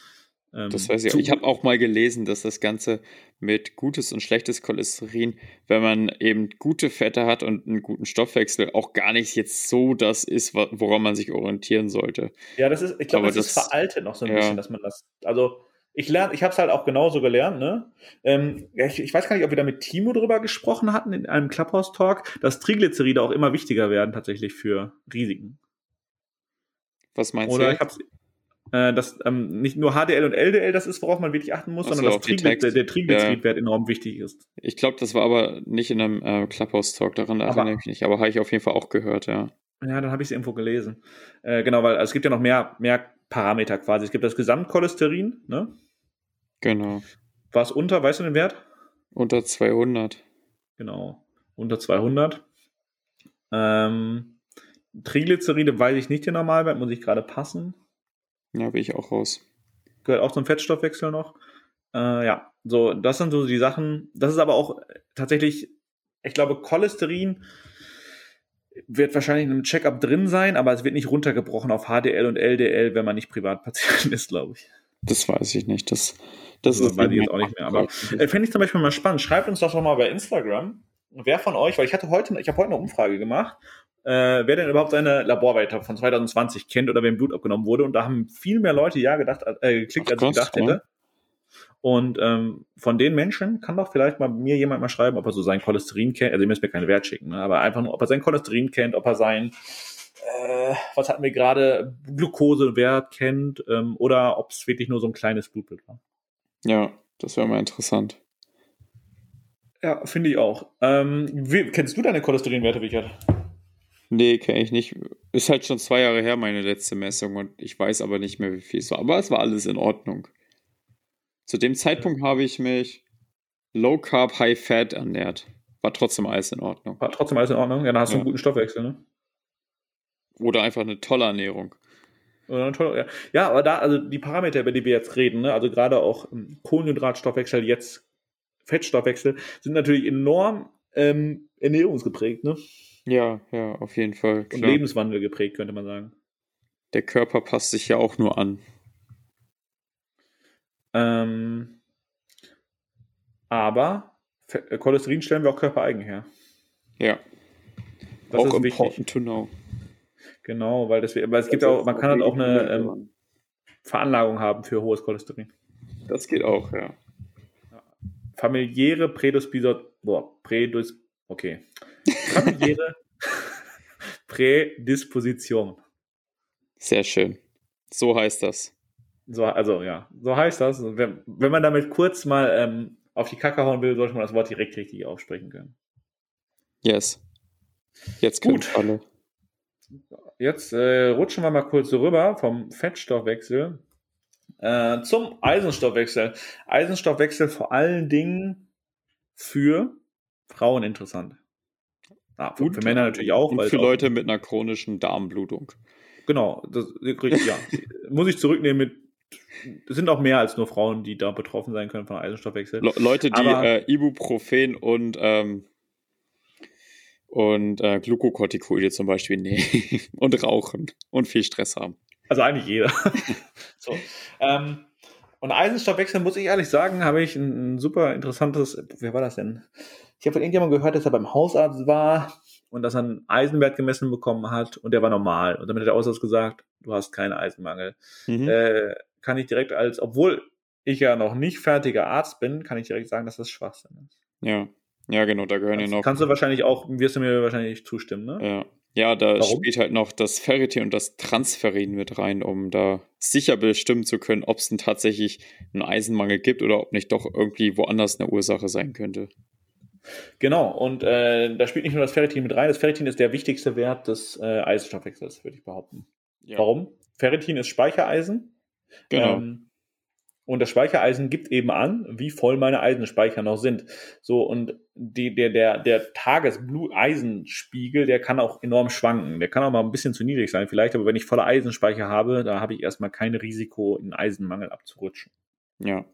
Ähm, das weiß ich. auch. Ich habe auch mal gelesen, dass das Ganze mit gutes und schlechtes Cholesterin, wenn man eben gute Fette hat und einen guten Stoffwechsel, auch gar nicht jetzt so das ist, woran man sich orientieren sollte. Ja, das ist, ich glaube, das, das, ist veraltet noch so ein ja. bisschen, dass man das, also ich lerne, ich habe es halt auch genauso gelernt, ne? Ähm, ich, ich, weiß gar nicht, ob wir da mit Timo drüber gesprochen hatten in einem Clubhouse-Talk, dass Triglyceride auch immer wichtiger werden tatsächlich für Risiken. Was meinst Oder du? ich hab's, äh, dass ähm, nicht nur HDL und LDL das ist, worauf man wirklich achten muss, so, sondern dass Trigly der, der Triglyceridwert ja. enorm wichtig ist. Ich glaube, das war aber nicht in einem äh, Clubhouse-Talk, daran erinnere ich mich nicht, aber habe ich auf jeden Fall auch gehört, ja. Ja, dann habe ich es irgendwo gelesen. Äh, genau, weil es gibt ja noch mehr, mehr Parameter quasi. Es gibt das Gesamtcholesterin, ne? Genau. War es unter, weißt du den Wert? Unter 200. Genau, unter 200. Ähm, Triglyceride weiß ich nicht den Normalwert, muss ich gerade passen. Ja, bin ich auch raus. Gehört auch zum Fettstoffwechsel noch. Äh, ja, so, das sind so die Sachen. Das ist aber auch tatsächlich, ich glaube, Cholesterin wird wahrscheinlich in einem Checkup drin sein, aber es wird nicht runtergebrochen auf HDL und LDL, wenn man nicht Privatpatient ist, glaube ich. Das weiß ich nicht. Das, das also, weiß ich jetzt auch nicht mehr. Aber äh, fände ich zum Beispiel mal spannend. Schreibt uns das doch mal bei Instagram. Wer von euch, weil ich hatte heute, ich habe heute eine Umfrage gemacht, äh, wer denn überhaupt seine Laborwerte von 2020 kennt oder wem Blut abgenommen wurde. Und da haben viel mehr Leute ja gedacht, äh, geklickt, Ach, als ich gedacht hätte. Und ähm, von den Menschen kann doch vielleicht mal mir jemand mal schreiben, ob er so sein Cholesterin kennt. Also ihr müsst mir keinen Wert schicken, ne? aber einfach nur, ob er sein Cholesterin kennt, ob er sein, äh, was hatten wir gerade, Glukosewert kennt ähm, oder ob es wirklich nur so ein kleines Blutbild war. Ja, das wäre mal interessant. Ja, finde ich auch. Ähm, wie, kennst du deine Cholesterinwerte, Richard? Nee, kenne ich nicht. Ist halt schon zwei Jahre her, meine letzte Messung, und ich weiß aber nicht mehr, wie viel es war. Aber es war alles in Ordnung. Zu dem Zeitpunkt habe ich mich Low Carb, High Fat ernährt. War trotzdem alles in Ordnung. War trotzdem alles in Ordnung? Ja, dann hast ja. du einen guten Stoffwechsel, ne? Oder einfach eine tolle Ernährung. Tolle, ja. ja, aber da, also die Parameter, über die wir jetzt reden, ne, also gerade auch Kohlenhydratstoffwechsel, jetzt Fettstoffwechsel, sind natürlich enorm ähm, ernährungsgeprägt, ne? Ja, ja, auf jeden Fall. Klar. Und Lebenswandel geprägt, könnte man sagen. Der Körper passt sich ja auch nur an. Ähm, aber äh, Cholesterin stellen wir auch körpereigen her. Ja. Das auch ist important to know. Genau, weil, das, weil es gibt auch, man kann halt auch eine ähm, Veranlagung haben für hohes Cholesterin. Das geht auch, ja. Familiäre Prädisposition, boah, Prädis, okay. Familiäre Prädisposition. Sehr schön. So heißt das. So, also ja, so heißt das. Wenn, wenn man damit kurz mal ähm, auf die Kacke hauen will, sollte man das Wort direkt richtig aussprechen können. Yes. Jetzt Gut. alle. Jetzt äh, rutschen wir mal kurz rüber vom Fettstoffwechsel äh, zum Eisenstoffwechsel. Eisenstoffwechsel vor allen Dingen für Frauen interessant. Ah, für, für Männer natürlich auch. Und für Leute mit einer chronischen Darmblutung. Genau, das, ja. muss ich zurücknehmen mit sind auch mehr als nur Frauen, die da betroffen sein können von Eisenstoffwechsel. Le Leute, die Aber, äh, Ibuprofen und, ähm, und äh, Glukokortikoide zum Beispiel nehmen und rauchen und viel Stress haben. Also eigentlich jeder. so. Ähm, und Eisenstoffwechsel, muss ich ehrlich sagen, habe ich ein, ein, super interessantes, wer war das denn? Ich habe von irgendjemandem gehört, dass er beim Hausarzt war und dass er einen Eisenwert gemessen bekommen hat und der war normal. Und damit hat der Hausarzt gesagt, du hast keinen Eisenmangel. Mhm. Äh, kann ich direkt als, obwohl ich ja noch nicht fertiger Arzt bin, kann ich direkt sagen, dass das Schwachsinn ist. Ja, ja, genau, da gehören kannst, ja noch. Kannst du wahrscheinlich auch, wirst du mir wahrscheinlich zustimmen, ne? Ja. Ja, da Warum? spielt halt noch das Ferritin und das Transferin mit rein, um da sicher bestimmen zu können, ob es denn tatsächlich einen Eisenmangel gibt oder ob nicht doch irgendwie woanders eine Ursache sein könnte. Genau, und äh, da spielt nicht nur das Ferritin mit rein. Das Ferritin ist der wichtigste Wert des äh, Eisenstoffwechsels, würde ich behaupten. Ja. Warum? Ferritin ist Speichereisen Genau. Ähm, und das Speichereisen gibt eben an, wie voll meine Eisenspeicher noch sind. So, und die, der, der, der Tageseisenspiegel, der kann auch enorm schwanken. Der kann auch mal ein bisschen zu niedrig sein, vielleicht, aber wenn ich volle Eisenspeicher habe, da habe ich erstmal kein Risiko, in Eisenmangel abzurutschen. Ja.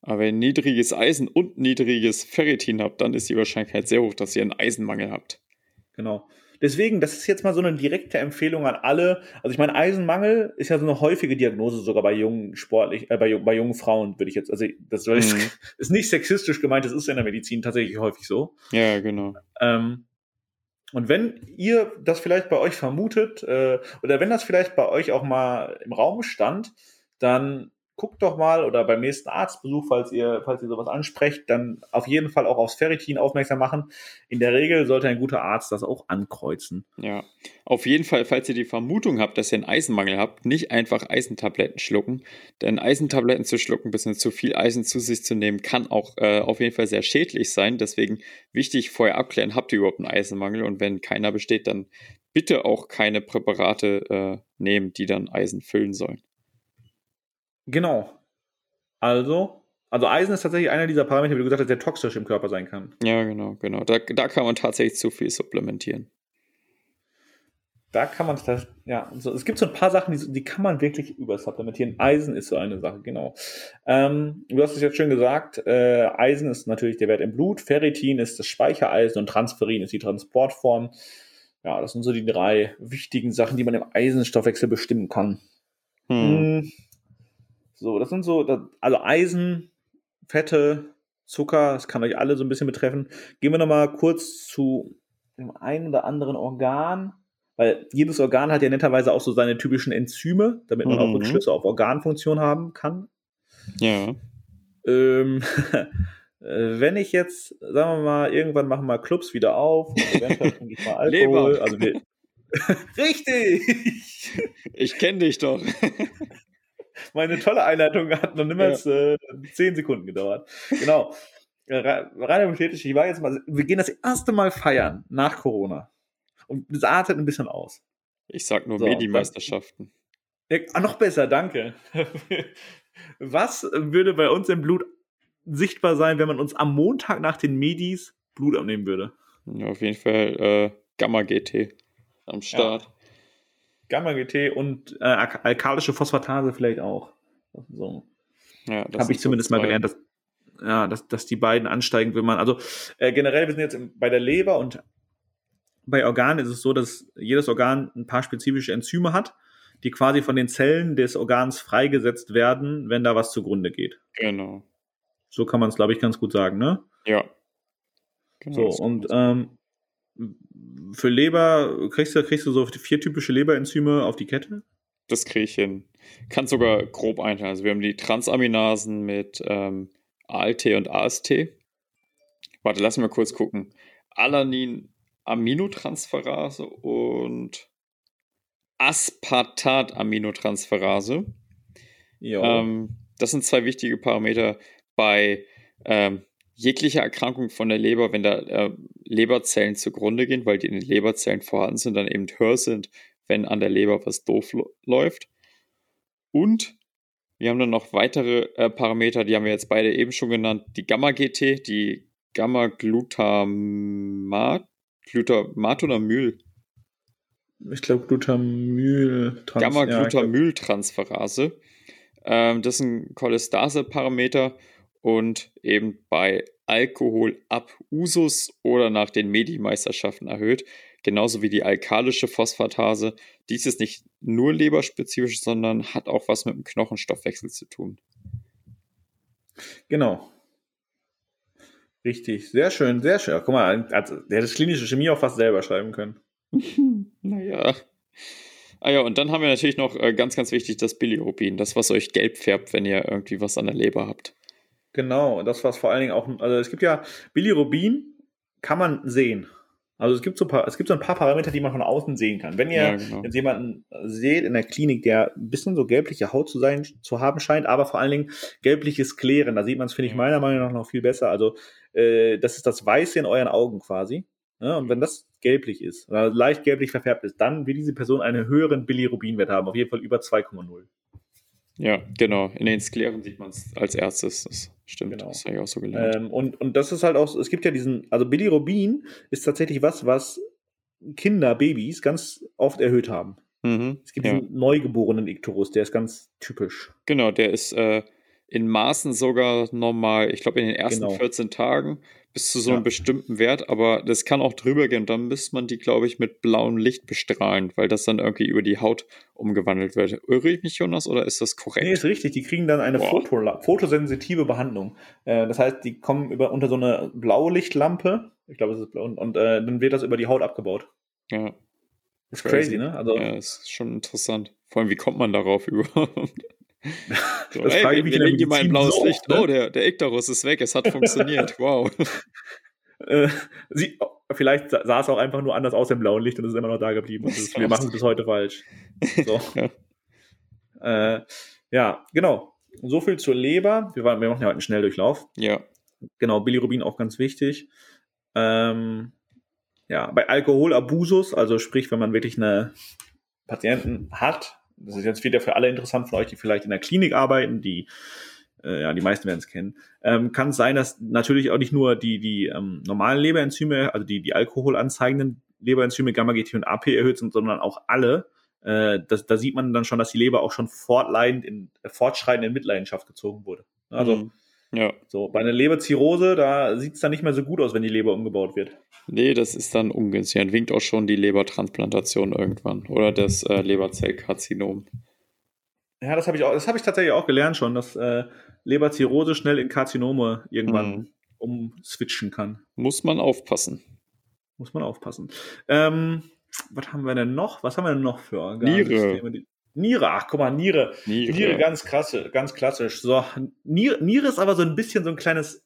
Aber wenn ihr niedriges Eisen und niedriges Ferritin habt, dann ist die Wahrscheinlichkeit sehr hoch, dass ihr einen Eisenmangel habt. Genau. Deswegen, das ist jetzt mal so eine direkte Empfehlung an alle. Also ich meine, Eisenmangel ist ja so eine häufige Diagnose sogar bei jungen sportlich, äh, bei, bei jungen Frauen würde ich jetzt, also das mhm. ist nicht sexistisch gemeint, das ist in der Medizin tatsächlich häufig so. Ja, genau. Ähm, und wenn ihr das vielleicht bei euch vermutet, äh, oder wenn das vielleicht bei euch auch mal im Raum stand, dann guckt doch mal oder beim nächsten Arztbesuch, falls ihr, falls ihr sowas ansprecht, dann auf jeden Fall auch aufs Ferritin aufmerksam machen. In der Regel sollte ein guter Arzt das auch ankreuzen. Ja, auf jeden Fall, falls ihr die Vermutung habt, dass ihr einen Eisenmangel habt, nicht einfach Eisentabletten schlucken. Denn Eisentabletten zu schlucken, bisschen zu viel Eisen zu sich zu nehmen, kann auch äh, auf jeden Fall sehr schädlich sein. Deswegen wichtig vorher abklären, habt ihr überhaupt einen Eisenmangel? Und wenn keiner besteht, dann bitte auch keine Präparate äh, nehmen, die dann Eisen füllen sollen. Genau. Also, also Eisen ist tatsächlich einer dieser Parameter, wie du gesagt hast, der toxisch im Körper sein kann. Ja, genau, genau. Da, da kann man tatsächlich zu viel supplementieren. Da kann man das, ja, so, es gibt so ein paar Sachen, die, die kann man wirklich übersupplementieren. Eisen ist so eine Sache, genau. Ähm, du hast es jetzt schön gesagt, äh, Eisen ist natürlich der Wert im Blut, Ferritin ist das Speichereisen und Transferin ist die Transportform. Ja, das sind so die drei wichtigen Sachen, die man im Eisenstoffwechsel bestimmen kann. Hm. Hm so, das sind so, also Eisen, Fette, Zucker, das kann euch alle so ein bisschen betreffen. Gehen wir nochmal kurz zu dem einen oder anderen Organ, weil jedes Organ hat ja netterweise auch so seine typischen Enzyme, damit man mhm. auch Rückschlüsse auf Organfunktion haben kann. Ja. Ähm, wenn ich jetzt, sagen wir mal, irgendwann machen wir Clubs wieder auf, eventuell trinke ich mal Alkohol. Leber. Also wir, Richtig! Ich kenne dich doch. Meine tolle Einleitung hat noch niemals ja. äh, zehn Sekunden gedauert. Genau. Äh, rein hypothetisch, ich war jetzt mal, wir gehen das erste Mal feiern nach Corona. Und das artet ein bisschen aus. Ich sag nur so, Medi-Meisterschaften. Ja, ah, noch besser, danke. Was würde bei uns im Blut sichtbar sein, wenn man uns am Montag nach den Medis Blut abnehmen würde? Ja, auf jeden Fall äh, Gamma-GT am Start. Ja. Gamma-GT und äh, alkalische Phosphatase vielleicht auch. So. Ja, Habe ich zumindest mal gelernt, dass, ja, dass, dass die beiden ansteigen, wenn man, also äh, generell, wir sind jetzt bei der Leber und bei Organen ist es so, dass jedes Organ ein paar spezifische Enzyme hat, die quasi von den Zellen des Organs freigesetzt werden, wenn da was zugrunde geht. Genau. So kann man es, glaube ich, ganz gut sagen, ne? Ja. Genau, so, und ähm, für Leber kriegst du, kriegst du so vier typische Leberenzyme auf die Kette? Das kriege ich hin. Kann sogar grob einteilen. Also wir haben die Transaminasen mit ähm, ALT und AST. Warte, lass mal kurz gucken. Alanin Aminotransferase und Aspartat-Aminotransferase. Ähm, das sind zwei wichtige Parameter bei ähm, jegliche Erkrankung von der Leber, wenn da äh, Leberzellen zugrunde gehen, weil die in den Leberzellen vorhanden sind, dann eben höher sind, wenn an der Leber was doof läuft. Und wir haben dann noch weitere äh, Parameter, die haben wir jetzt beide eben schon genannt. Die Gamma-GT, die Gamma-Glutamat, Glutamat oder Mühl? Ich glaube Glutamyl. Gamma-Glutamyltransferase. Ähm, das ist ein Cholestase-Parameter und eben bei Alkohol ab Usus oder nach den Medi-Meisterschaften erhöht, genauso wie die alkalische Phosphatase. Dies ist nicht nur leberspezifisch, sondern hat auch was mit dem Knochenstoffwechsel zu tun. Genau. Richtig, sehr schön, sehr schön. Guck mal, also, der hat das klinische Chemie auch fast selber schreiben können. naja. Ah ja, und dann haben wir natürlich noch äh, ganz, ganz wichtig das Bilirubin, das, was euch gelb färbt, wenn ihr irgendwie was an der Leber habt. Genau, das was vor allen Dingen auch, also es gibt ja Bilirubin, kann man sehen. Also es gibt so paar, es gibt so ein paar Parameter, die man von außen sehen kann. Wenn ihr ja, genau. jetzt jemanden seht in der Klinik, der ein bisschen so gelbliche Haut zu sein, zu haben scheint, aber vor allen Dingen gelbliches Klären, da sieht man es, finde ich meiner Meinung nach noch viel besser. Also äh, das ist das Weiße in euren Augen quasi. Ja, und wenn das gelblich ist oder leicht gelblich verfärbt ist, dann wird diese Person einen höheren Bilirubinwert haben, auf jeden Fall über 2,0. Ja, genau. In den Skleren sieht man es als erstes. Das stimmt. Genau. Das habe ich auch so gelernt. Ähm, und, und das ist halt auch, es gibt ja diesen, also Bilirubin ist tatsächlich was, was Kinder, Babys ganz oft erhöht haben. Mhm, es gibt ja. diesen neugeborenen Iktorus, der ist ganz typisch. Genau, der ist äh, in Maßen sogar normal, ich glaube in den ersten genau. 14 Tagen bis zu so einem ja. bestimmten Wert, aber das kann auch drüber gehen. Dann müsste man die, glaube ich, mit blauem Licht bestrahlen, weil das dann irgendwie über die Haut umgewandelt wird. Irre ich mich, Jonas, oder ist das korrekt? Nee, ist richtig. Die kriegen dann eine Foto, fotosensitive Behandlung. Äh, das heißt, die kommen über, unter so eine Blaulichtlampe. Ich glaube, es ist blau. Und, und äh, dann wird das über die Haut abgebaut. Ja. ist crazy, crazy ne? Also, ja, ist schon interessant. Vor allem, wie kommt man darauf überhaupt? So, das ey, frage ich mich wir legen dir mal ein blaues so Licht. Ne? Oh, der, der Iktarus ist weg, es hat funktioniert. Wow. Äh, sie, vielleicht sah es auch einfach nur anders aus im blauen Licht und es ist immer noch da geblieben. Ist, wir machen es bis heute falsch. So. ja. Äh, ja, genau. So viel zur Leber. Wir, wir machen ja heute einen Schnelldurchlauf. Ja. Genau, Bilirubin auch ganz wichtig. Ähm, ja, bei Alkoholabusus, also sprich, wenn man wirklich eine Patienten hat, das ist jetzt wieder für alle interessant von euch, die vielleicht in der Klinik arbeiten, die äh, ja, die meisten werden es kennen, ähm, kann es sein, dass natürlich auch nicht nur die, die ähm, normalen Leberenzyme, also die, die alkoholanzeigenden Leberenzyme Gamma, GT und AP erhöht sind, sondern auch alle. Äh, das, da sieht man dann schon, dass die Leber auch schon fortleidend in, fortschreitend in Mitleidenschaft gezogen wurde. Also mhm. Ja. So, bei einer Leberzirrhose, da sieht es dann nicht mehr so gut aus, wenn die Leber umgebaut wird. Nee, das ist dann ungünstig. Dann winkt auch schon die Lebertransplantation irgendwann oder das äh, Leberzellkarzinom. Ja, das habe ich auch, das habe ich tatsächlich auch gelernt schon, dass äh, Leberzirrhose schnell in Karzinome irgendwann mhm. umswitchen kann. Muss man aufpassen. Muss man aufpassen. Ähm, was haben wir denn noch? Was haben wir denn noch für Organe? Niere. Niere, ach guck mal, Niere. Niere, Niere ganz krasse, ganz klassisch. So, Niere, Niere ist aber so ein bisschen so ein kleines,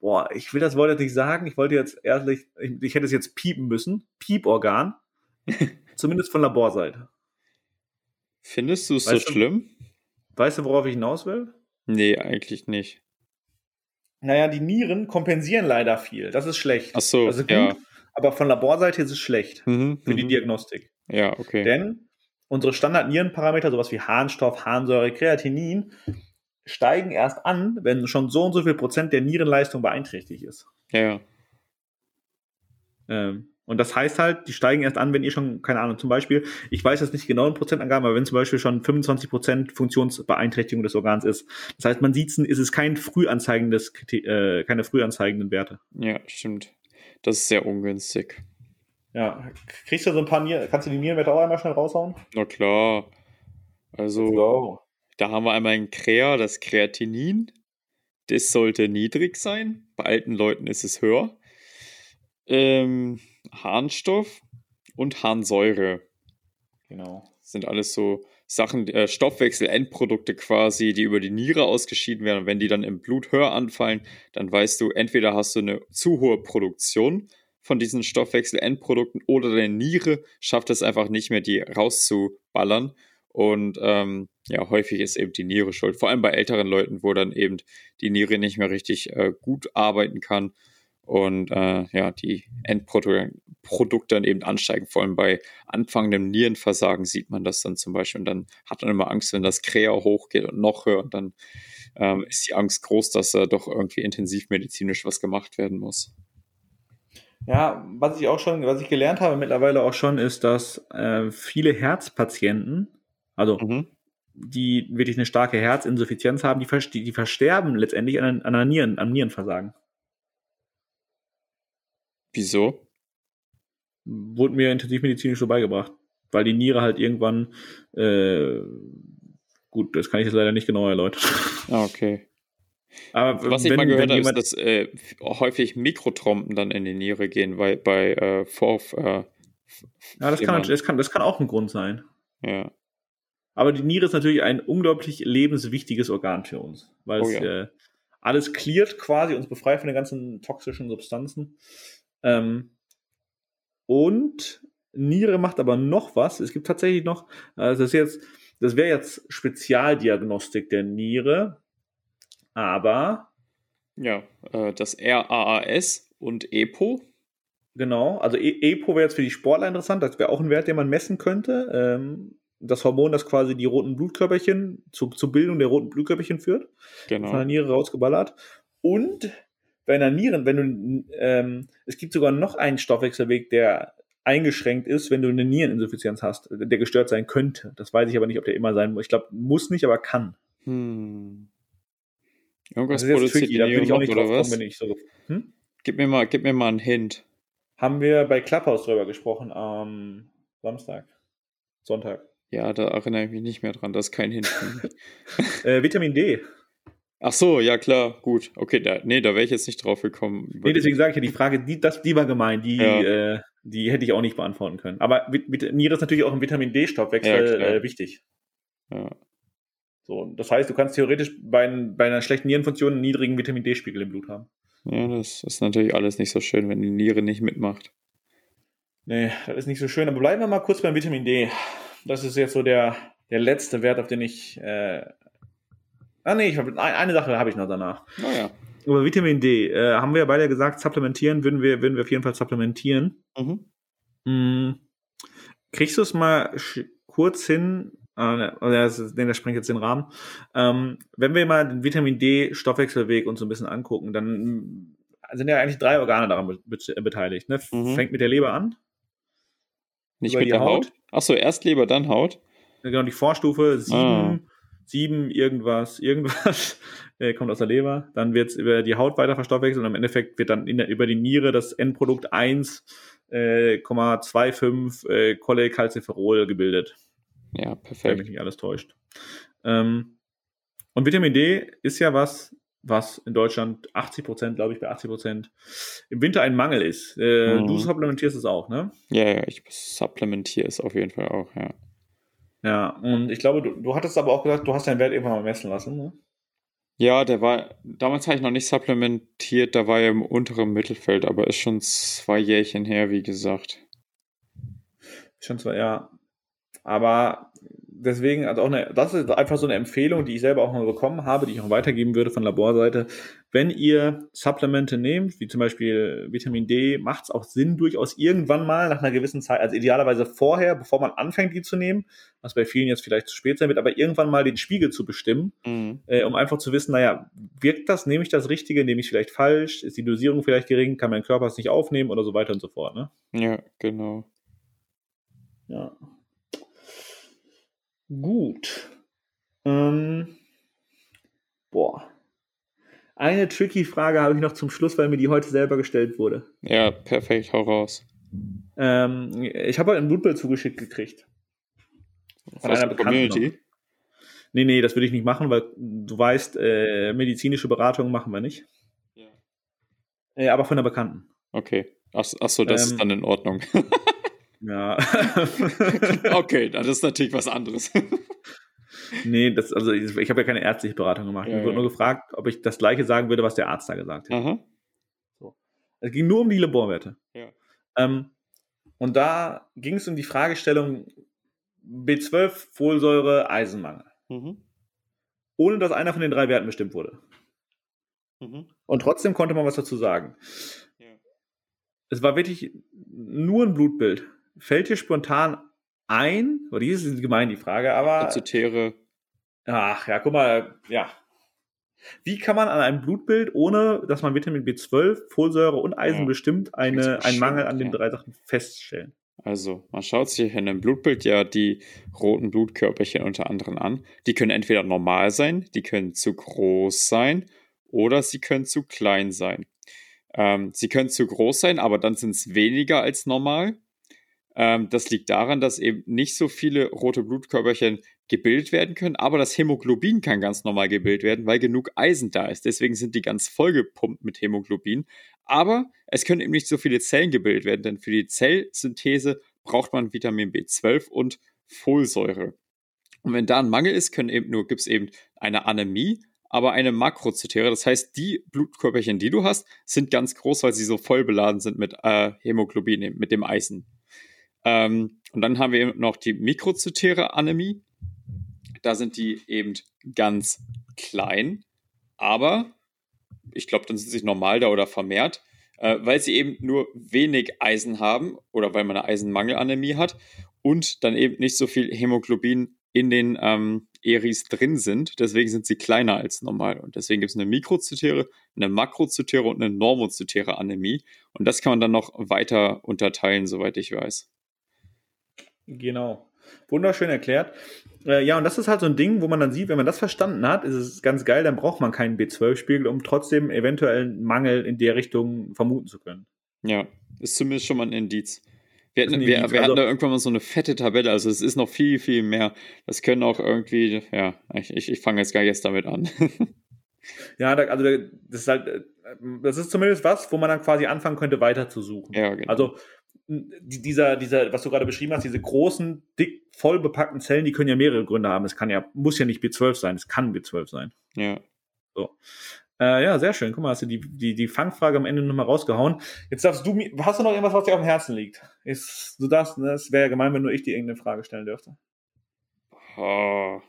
boah, ich will das Wort jetzt nicht sagen, ich wollte jetzt ehrlich, ich, ich hätte es jetzt piepen müssen. Pieporgan. Zumindest von Laborseite. Findest du es so schlimm? Weißt du, worauf ich hinaus will? Nee, eigentlich nicht. Naja, die Nieren kompensieren leider viel. Das ist schlecht. Ach so, also gut, ja. aber von Laborseite ist es schlecht mhm, für die mhm. Diagnostik. Ja, okay. Denn unsere Standard-Nierenparameter, sowas wie Harnstoff, Harnsäure, Kreatinin, steigen erst an, wenn schon so und so viel Prozent der Nierenleistung beeinträchtigt ist. Ja. Ähm, und das heißt halt, die steigen erst an, wenn ihr schon, keine Ahnung, zum Beispiel, ich weiß jetzt nicht genau in Prozentangaben, aber wenn zum Beispiel schon 25 Prozent Funktionsbeeinträchtigung des Organs ist. Das heißt, man sieht es, ist es kein frühanzeigendes, äh, keine frühanzeigenden Werte. Ja, stimmt. Das ist sehr ungünstig. Ja, kriegst du so ein paar Nieren, kannst du die Nierenwerte auch einmal schnell raushauen? Na klar. Also, da haben wir einmal ein Krea, das Kreatinin. Das sollte niedrig sein. Bei alten Leuten ist es höher. Ähm, Harnstoff und Harnsäure. Genau. Das sind alles so Sachen, äh, Stoffwechsel-Endprodukte quasi, die über die Niere ausgeschieden werden. Und wenn die dann im Blut höher anfallen, dann weißt du, entweder hast du eine zu hohe Produktion von diesen Stoffwechsel-Endprodukten oder deine Niere schafft es einfach nicht mehr, die rauszuballern. Und ähm, ja, häufig ist eben die Niere schuld. Vor allem bei älteren Leuten, wo dann eben die Niere nicht mehr richtig äh, gut arbeiten kann und äh, ja, die Endprodukte dann eben ansteigen. Vor allem bei anfangendem Nierenversagen sieht man das dann zum Beispiel. Und dann hat man immer Angst, wenn das Krea hochgeht und noch höher. Und dann ähm, ist die Angst groß, dass da doch irgendwie intensivmedizinisch was gemacht werden muss. Ja, was ich auch schon, was ich gelernt habe mittlerweile auch schon, ist, dass äh, viele Herzpatienten, also mhm. die wirklich eine starke Herzinsuffizienz haben, die, die, versterben letztendlich an, an Nieren, am Nierenversagen. Wieso? Wurde mir intensivmedizinisch so beigebracht. Weil die Niere halt irgendwann, äh, gut, das kann ich jetzt leider nicht genau erläutern. Ah, okay. Aber Was wenn, ich mal gehört habe, ist, dass äh, häufig Mikrotrompen dann in die Niere gehen, weil bei äh, Vorf. Äh, ja, das kann, das, kann, das kann auch ein Grund sein. Ja. Aber die Niere ist natürlich ein unglaublich lebenswichtiges Organ für uns, weil oh, es ja. äh, alles cleart quasi, uns befreit von den ganzen toxischen Substanzen. Ähm, und Niere macht aber noch was. Es gibt tatsächlich noch, also das jetzt, das wäre jetzt Spezialdiagnostik der Niere. Aber. Ja, äh, das RAAS und EPO. Genau, also e EPO wäre jetzt für die Sportler interessant. Das wäre auch ein Wert, den man messen könnte. Ähm, das Hormon, das quasi die roten Blutkörperchen zu, zur Bildung der roten Blutkörperchen führt. Genau. Von der Niere rausgeballert. Und bei einer Nieren, wenn du, ähm, es gibt sogar noch einen Stoffwechselweg, der eingeschränkt ist, wenn du eine Niereninsuffizienz hast, der gestört sein könnte. Das weiß ich aber nicht, ob der immer sein muss. Ich glaube, muss nicht, aber kann. Hm. Irgendwas produziert tricky, da bin ich auch nicht drauf kommen, wenn ich so. Hm? Gib mir mal, gib mir mal einen Hint. Haben wir bei Clubhouse drüber gesprochen am Samstag, Sonntag. Ja, da erinnere ich mich nicht mehr dran. Das ist kein Hint. äh, Vitamin D. Ach so, ja klar, gut. Okay, da, nee, da wäre ich jetzt nicht drauf gekommen. Nee, deswegen sage ich ja, die Frage, die, das, die war gemein, die, ja. äh, die hätte ich auch nicht beantworten können. Aber Niere ist natürlich auch ein Vitamin D-Stoffwechsel ja, äh, wichtig. Ja. So, das heißt, du kannst theoretisch bei, bei einer schlechten Nierenfunktion einen niedrigen Vitamin D-Spiegel im Blut haben. Ja, das ist natürlich alles nicht so schön, wenn die Niere nicht mitmacht. Nee, das ist nicht so schön. Aber bleiben wir mal kurz beim Vitamin D. Das ist jetzt so der, der letzte Wert, auf den ich. Äh ah, nee, ich hab, eine Sache habe ich noch danach. Naja. Über Vitamin D äh, haben wir ja beide gesagt, supplementieren würden wir, würden wir auf jeden Fall supplementieren. Mhm. Hm. Kriegst du es mal kurz hin? Das, nee, das sprengt jetzt den Rahmen. Ähm, wenn wir mal den Vitamin D-Stoffwechselweg uns so ein bisschen angucken, dann sind ja eigentlich drei Organe daran beteiligt. Ne? Mhm. Fängt mit der Leber an. Nicht mit der Haut? Haut. Achso, erst Leber, dann Haut. Genau, die Vorstufe, sieben, ah. sieben irgendwas, irgendwas, äh, kommt aus der Leber. Dann wird es über die Haut weiter verstoffwechselt und im Endeffekt wird dann der, über die Niere das Endprodukt 1,25 äh, äh, Cholecalciferol gebildet. Ja, perfekt. Wenn mich nicht alles täuscht. Ähm, und Vitamin D ist ja was, was in Deutschland 80 Prozent, glaube ich, bei 80 Prozent im Winter ein Mangel ist. Äh, mhm. Du supplementierst es auch, ne? Ja, ja, ich supplementiere es auf jeden Fall auch, ja. Ja, und ich glaube, du, du hattest aber auch gesagt, du hast deinen Wert irgendwann mal messen lassen, ne? Ja, der war, damals habe ich noch nicht supplementiert, da war er im unteren Mittelfeld, aber ist schon zwei Jährchen her, wie gesagt. Schon zwei, ja. Aber deswegen, also auch eine, das ist einfach so eine Empfehlung, die ich selber auch mal bekommen habe, die ich auch weitergeben würde von Laborseite. Wenn ihr Supplemente nehmt, wie zum Beispiel Vitamin D, macht es auch Sinn, durchaus irgendwann mal nach einer gewissen Zeit, also idealerweise vorher, bevor man anfängt, die zu nehmen, was bei vielen jetzt vielleicht zu spät sein wird, aber irgendwann mal den Spiegel zu bestimmen, mhm. äh, um einfach zu wissen, naja, wirkt das, nehme ich das Richtige, nehme ich vielleicht falsch, ist die Dosierung vielleicht gering, kann mein Körper es nicht aufnehmen oder so weiter und so fort. Ne? Ja, genau. Ja. Gut. Ähm, boah. Eine tricky Frage habe ich noch zum Schluss, weil mir die heute selber gestellt wurde. Ja, perfekt, hau raus. Ähm, ich habe heute ein Blutbild zugeschickt gekriegt. Von einer Bekannten. Community? Nee, nee, das würde ich nicht machen, weil du weißt, äh, medizinische Beratung machen wir nicht. Ja. Äh, aber von einer Bekannten. Okay. Ach, ach so, das ähm, ist dann in Ordnung. Ja. okay, das ist natürlich was anderes. nee, das, also ich, ich habe ja keine ärztliche Beratung gemacht. Ja, ich wurde ja. nur gefragt, ob ich das gleiche sagen würde, was der Arzt da gesagt hat. So. Es ging nur um die Laborwerte. Ja. Ähm, und da ging es um die Fragestellung B12, Folsäure, Eisenmangel. Mhm. Ohne dass einer von den drei Werten bestimmt wurde. Mhm. Und trotzdem konnte man was dazu sagen. Ja. Es war wirklich nur ein Blutbild. Fällt dir spontan ein, oder die ist gemein die Frage, aber. Azotere. Ach ja, guck mal, ja. Wie kann man an einem Blutbild, ohne dass man Vitamin B12, Folsäure und Eisen ja, bestimmt, eine, einen Mangel an den drei Sachen feststellen? Also, man schaut sich in einem Blutbild ja die roten Blutkörperchen unter anderem an. Die können entweder normal sein, die können zu groß sein oder sie können zu klein sein. Ähm, sie können zu groß sein, aber dann sind es weniger als normal. Ähm, das liegt daran, dass eben nicht so viele rote Blutkörperchen gebildet werden können, aber das Hämoglobin kann ganz normal gebildet werden, weil genug Eisen da ist. Deswegen sind die ganz vollgepumpt mit Hämoglobin. Aber es können eben nicht so viele Zellen gebildet werden, denn für die Zellsynthese braucht man Vitamin B12 und Folsäure. Und wenn da ein Mangel ist, können eben nur, gibt es eben eine Anämie, aber eine Makrozytäre. Das heißt, die Blutkörperchen, die du hast, sind ganz groß, weil sie so voll beladen sind mit äh, Hämoglobin, mit dem Eisen. Ähm, und dann haben wir eben noch die mikrozytäre Anämie. Da sind die eben ganz klein, aber ich glaube, dann sind sie normal da oder vermehrt, äh, weil sie eben nur wenig Eisen haben oder weil man eine Eisenmangelanämie hat und dann eben nicht so viel Hämoglobin in den ähm, Eris drin sind. Deswegen sind sie kleiner als normal. Und deswegen gibt es eine mikrozytäre, eine makrozytäre und eine normozytäre Anämie. Und das kann man dann noch weiter unterteilen, soweit ich weiß. Genau. Wunderschön erklärt. Äh, ja, und das ist halt so ein Ding, wo man dann sieht, wenn man das verstanden hat, ist es ganz geil, dann braucht man keinen B12-Spiegel, um trotzdem eventuell einen Mangel in der Richtung vermuten zu können. Ja, ist zumindest schon mal ein Indiz. Wir, hatten, wir, wir hatten also, da irgendwann mal so eine fette Tabelle, also es ist noch viel, viel mehr. Das können auch irgendwie, ja, ich, ich, ich fange jetzt gar erst damit an. ja, da, also das ist halt, das ist zumindest was, wo man dann quasi anfangen könnte, weiter zu suchen. Ja, genau. Also dieser, dieser, was du gerade beschrieben hast, diese großen, dick, voll bepackten Zellen, die können ja mehrere Gründe haben. Es kann ja, muss ja nicht B12 sein, es kann B12 sein. Ja. So. Äh, ja, sehr schön. Guck mal, hast du die, die, die Fangfrage am Ende nochmal rausgehauen. Jetzt darfst du, hast du noch irgendwas, was dir auf dem Herzen liegt? Ist, du darfst, ne? es wäre ja gemein, wenn nur ich dir irgendeine Frage stellen dürfte. Oh.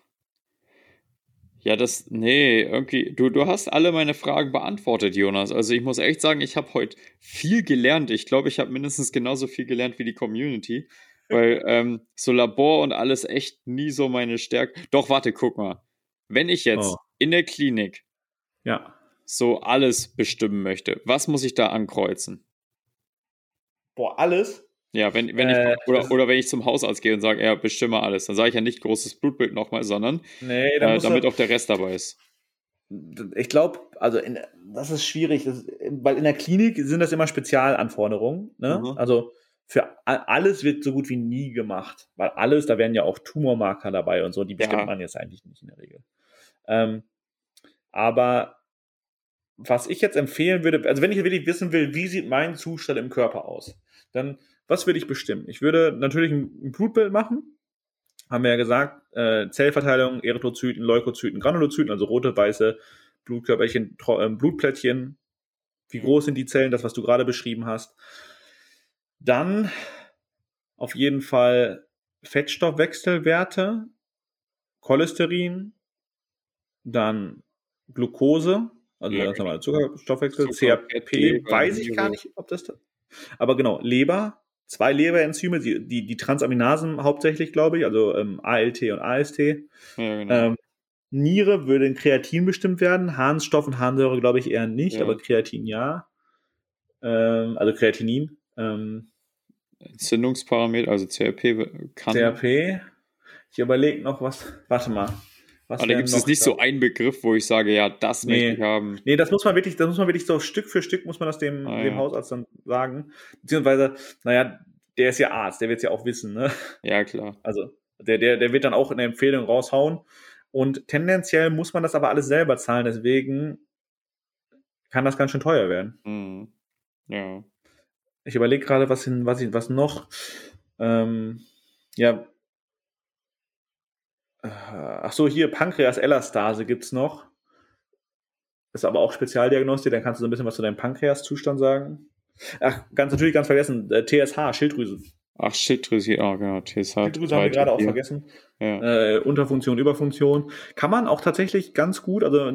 Ja, das, nee, irgendwie, du, du hast alle meine Fragen beantwortet, Jonas. Also ich muss echt sagen, ich habe heute viel gelernt. Ich glaube, ich habe mindestens genauso viel gelernt wie die Community. Weil ähm, so Labor und alles echt nie so meine Stärke. Doch, warte, guck mal. Wenn ich jetzt oh. in der Klinik ja. so alles bestimmen möchte, was muss ich da ankreuzen? Boah, alles? Ja, wenn, wenn äh, ich, oder, oder wenn ich zum Hausarzt gehe und sage, ja, bestimme alles, dann sage ich ja nicht großes Blutbild nochmal, sondern nee, äh, damit auch der Rest dabei ist. Ich glaube, also in, das ist schwierig, das, weil in der Klinik sind das immer Spezialanforderungen. Ne? Mhm. Also für alles wird so gut wie nie gemacht, weil alles, da werden ja auch Tumormarker dabei und so, die bestimmt ja. man jetzt eigentlich nicht in der Regel. Ähm, aber was ich jetzt empfehlen würde, also wenn ich wirklich wissen will, wie sieht mein Zustand im Körper aus, dann was würde ich bestimmen? Ich würde natürlich ein, Blutbild machen. Haben wir ja gesagt, äh, Zellverteilung, Erythrozyten, Leukozyten, Granulozyten, also rote, weiße Blutkörperchen, äh, Blutplättchen. Wie groß sind die Zellen? Das, was du gerade beschrieben hast. Dann auf jeden Fall Fettstoffwechselwerte, Cholesterin, dann Glucose, also ja, genau. Zuckerstoffwechsel, Zucker, CRP, weiß ich gar nicht, ob das. Aber genau, Leber, zwei Leberenzyme, die, die, die Transaminasen hauptsächlich, glaube ich, also ähm, ALT und AST. Ja, genau. ähm, Niere würde in Kreatin bestimmt werden, Harnstoff und Harnsäure glaube ich eher nicht, ja. aber Kreatin ja. Ähm, also Kreatinin. Ähm, Entzündungsparameter, also CRP kann. CRP. Ich überlege noch was. Warte mal. Was Aber da gibt es nicht so einen Begriff, wo ich sage, ja, das nee. möchte ich haben. Nee, das muss man wirklich, das muss man wirklich so Stück für Stück muss man das dem, ah, dem ja. Hausarzt dann sagen. Beziehungsweise, naja, der ist ja Arzt, der wird es ja auch wissen, ne? Ja, klar. Also, der, der, der wird dann auch eine Empfehlung raushauen. Und tendenziell muss man das aber alles selber zahlen, deswegen kann das ganz schön teuer werden. Mhm. Ja. Ich überlege gerade, was, was, was noch. Ähm, ja, ach so, hier Pankreas-Elastase gibt es noch. Ist aber auch Spezialdiagnostik, dann kannst du so ein bisschen was zu deinem Pankreas-Zustand sagen. Ach, ganz natürlich ganz vergessen, äh, TSH, Schilddrüse. Ach, Schilddrüse, ja, genau, TSH. Schilddrüse haben wir gerade auch vergessen. Ja. Äh, Unterfunktion, Überfunktion. Kann man auch tatsächlich ganz gut, also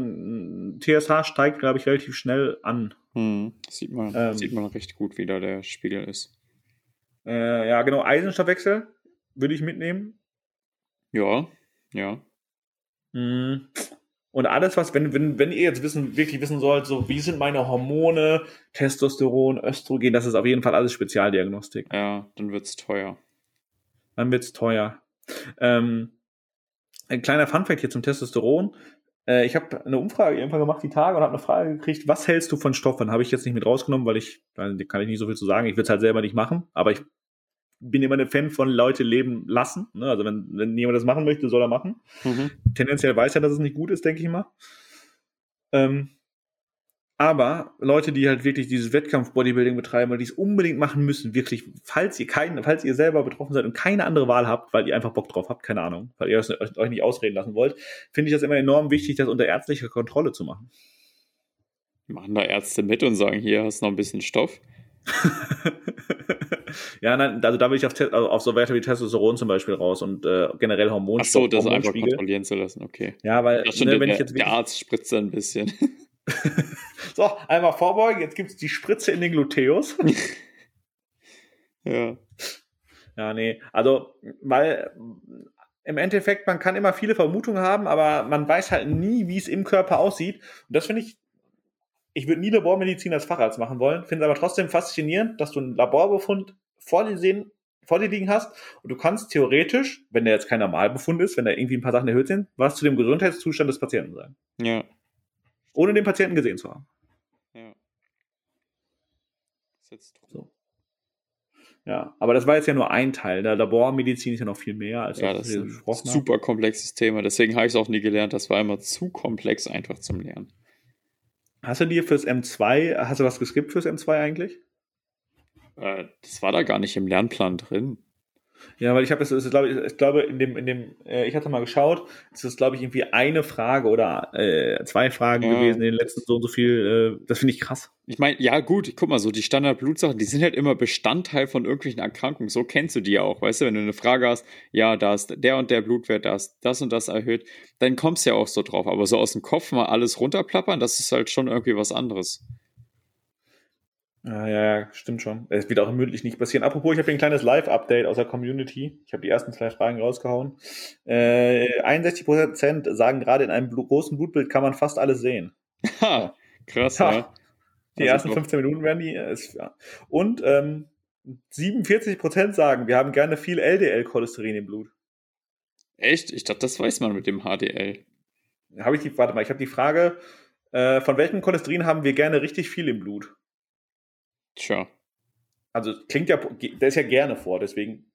TSH steigt, glaube ich, relativ schnell an. Hm, sieht, man, ähm, sieht man recht gut, wie da der Spiegel ist. Äh, ja, genau, Eisenstoffwechsel würde ich mitnehmen. Ja, ja. Mhm. Und alles, was, wenn, wenn, wenn ihr jetzt wissen, wirklich wissen sollt, so wie sind meine Hormone, Testosteron, Östrogen, das ist auf jeden Fall alles Spezialdiagnostik. Ja, dann wird es teuer. Dann wird es teuer. Ähm, ein kleiner Funfact hier zum Testosteron. Äh, ich habe eine Umfrage irgendwann gemacht, die Tage, und habe eine Frage gekriegt, was hältst du von Stoffen? Habe ich jetzt nicht mit rausgenommen, weil ich, da kann ich nicht so viel zu sagen. Ich würde es halt selber nicht machen, aber ich bin immer ein Fan von Leute leben lassen. Ne? Also wenn, wenn jemand das machen möchte, soll er machen. Mhm. Tendenziell weiß er, dass es nicht gut ist, denke ich mal. Ähm, aber Leute, die halt wirklich dieses Wettkampf-Bodybuilding betreiben und die es unbedingt machen müssen, wirklich, falls ihr keinen, falls ihr selber betroffen seid und keine andere Wahl habt, weil ihr einfach Bock drauf habt, keine Ahnung, weil ihr euch nicht ausreden lassen wollt, finde ich das immer enorm wichtig, das unter ärztlicher Kontrolle zu machen. Machen da Ärzte mit und sagen, hier hast du noch ein bisschen Stoff. ja, nein, also da will ich auf, also auf so Werte wie Testosteron zum Beispiel raus und äh, generell Hormone. Ach so, das einfach kontrollieren zu lassen, okay. Ja, weil ne, der, wenn ich jetzt der Arzt spritzt ein bisschen. so, einmal vorbeugen, jetzt gibt es die Spritze in den Gluteus. ja. Ja, nee, also, weil im Endeffekt, man kann immer viele Vermutungen haben, aber man weiß halt nie, wie es im Körper aussieht. Und das finde ich ich würde nie Labormedizin als Facharzt machen wollen, finde es aber trotzdem faszinierend, dass du einen Laborbefund vor dir sehen, vor dir liegen hast und du kannst theoretisch, wenn der jetzt kein Normalbefund ist, wenn da irgendwie ein paar Sachen erhöht sind, was zu dem Gesundheitszustand des Patienten sein. Ja. Ohne den Patienten gesehen zu haben. Ja. So. Ja, aber das war jetzt ja nur ein Teil. Der Labormedizin ist ja noch viel mehr, als ja, das ist ein super komplexes Thema. Deswegen habe ich es auch nie gelernt. Das war immer zu komplex einfach zum Lernen. Hast du dir fürs M2, hast du was geskippt fürs M2 eigentlich? Äh, das war da gar nicht im Lernplan drin. Ja, weil ich habe es, glaube ich, ich glaube, in dem, in dem, äh, ich hatte mal geschaut, es ist, glaube ich, irgendwie eine Frage oder äh, zwei Fragen ja. gewesen in den letzten so und so viel. Äh, das finde ich krass. Ich meine, ja, gut, guck mal, so die Standardblutsachen, die sind halt immer Bestandteil von irgendwelchen Erkrankungen. So kennst du die ja auch, weißt du, wenn du eine Frage hast, ja, da ist der und der Blutwert, da ist das und das erhöht, dann kommst du ja auch so drauf. Aber so aus dem Kopf mal alles runterplappern, das ist halt schon irgendwie was anderes. Ah, ja, ja, stimmt schon. Es wird auch mündlich nicht passieren. Apropos, ich habe ein kleines Live-Update aus der Community. Ich habe die ersten zwei Fragen rausgehauen. Äh, 61% sagen gerade, in einem großen Blutbild kann man fast alles sehen. Ha, krass, ha. ja. Die also ersten 15 Minuten werden die. Ist, ja. Und ähm, 47% sagen, wir haben gerne viel LDL-Cholesterin im Blut. Echt? Ich dachte, das weiß man mit dem HDL. Habe ich die, warte mal, ich habe die Frage, äh, von welchem Cholesterin haben wir gerne richtig viel im Blut? Tja. Also klingt ja, der ist ja gerne vor, deswegen.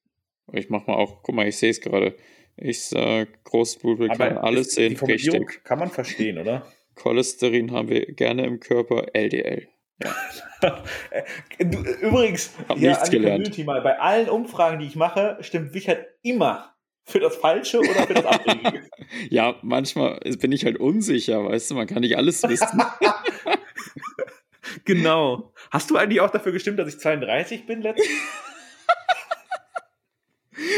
Ich mach mal auch, guck mal, ich sehe es gerade. Ich sag, Großblut, kann alles sehen, richtig. Kann man verstehen, oder? Cholesterin haben wir gerne im Körper, LDL. Ja. Übrigens, Hab ja, nichts gelernt. Mal, bei allen Umfragen, die ich mache, stimmt Wichert immer für das Falsche oder für das Abwegige. ja, manchmal bin ich halt unsicher, weißt du, man kann nicht alles wissen. genau. Hast du eigentlich auch dafür gestimmt, dass ich 32 bin letztens?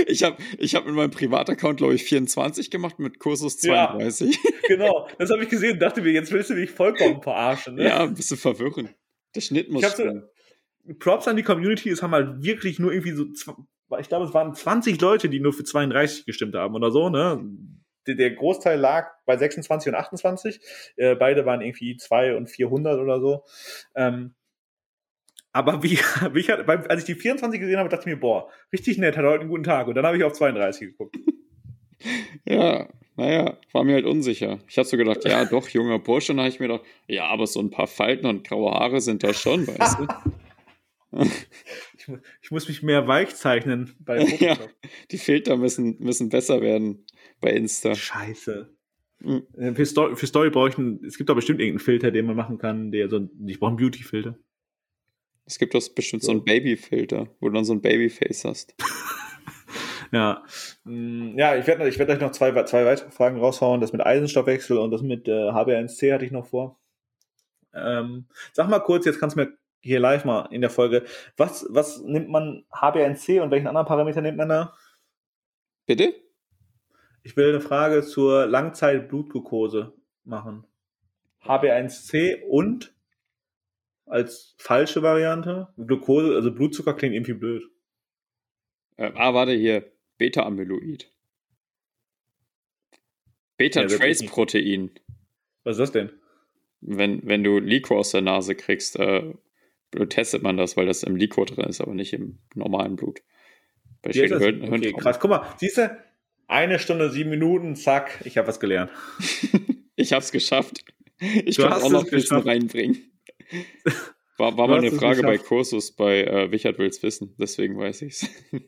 Ich habe ich hab mit meinem Privataccount, glaube ich, 24 gemacht, mit Kursus 32. Ja, genau, das habe ich gesehen. Dachte mir, jetzt willst du mich vollkommen verarschen. Ne? Ja, ein bisschen verwirrend. Der Schnitt muss stimmen. Props an die Community, es haben halt wirklich nur irgendwie so, ich glaube, es waren 20 Leute, die nur für 32 gestimmt haben oder so, ne? Der Großteil lag bei 26 und 28. Äh, beide waren irgendwie 2 und 400 oder so. Ähm, aber wie, wie ich, als ich die 24 gesehen habe, dachte ich mir, boah, richtig nett, hat heute einen guten Tag. Und dann habe ich auf 32 geguckt. Ja, naja, war mir halt unsicher. Ich habe so gedacht, ja, doch, junger Bursche. Und dann habe ich mir gedacht, ja, aber so ein paar Falten und graue Haare sind da schon, weißt du? ich, ich, muss mich mehr weich zeichnen bei ja, Die Filter müssen, müssen besser werden bei Insta. Scheiße. Mhm. Für Story, für Story brauche ich einen, es gibt doch bestimmt irgendeinen Filter, den man machen kann, der so, ich brauche einen Beauty-Filter. Es gibt doch bestimmt so, so einen Babyfilter, wo du dann so ein Babyface hast. ja. Mm, ja, ich werde ich werd euch noch zwei, zwei weitere Fragen raushauen. Das mit Eisenstoffwechsel und das mit äh, HbA1c hatte ich noch vor. Ähm, sag mal kurz, jetzt kannst du mir hier live mal in der Folge, was, was nimmt man HbA1c und welchen anderen Parameter nimmt man da? Bitte? Ich will eine Frage zur Langzeit-Blutglucose machen. HbA1c und als falsche Variante. Glucose, also Blutzucker klingt irgendwie blöd. Äh, ah, warte hier. Beta-Amyloid. Beta-Trace-Protein. Was ist das denn? Wenn, wenn du Liquor aus der Nase kriegst, äh, testet man das, weil das im Liquor drin ist, aber nicht im normalen Blut. Bei okay, krass. Guck mal, siehst du, eine Stunde, sieben Minuten, zack, ich habe was gelernt. ich habe es geschafft. Ich kann auch noch Wissen reinbringen. War, war mal eine Frage bei Kursus bei äh, Wichert will's wissen, deswegen weiß ich's.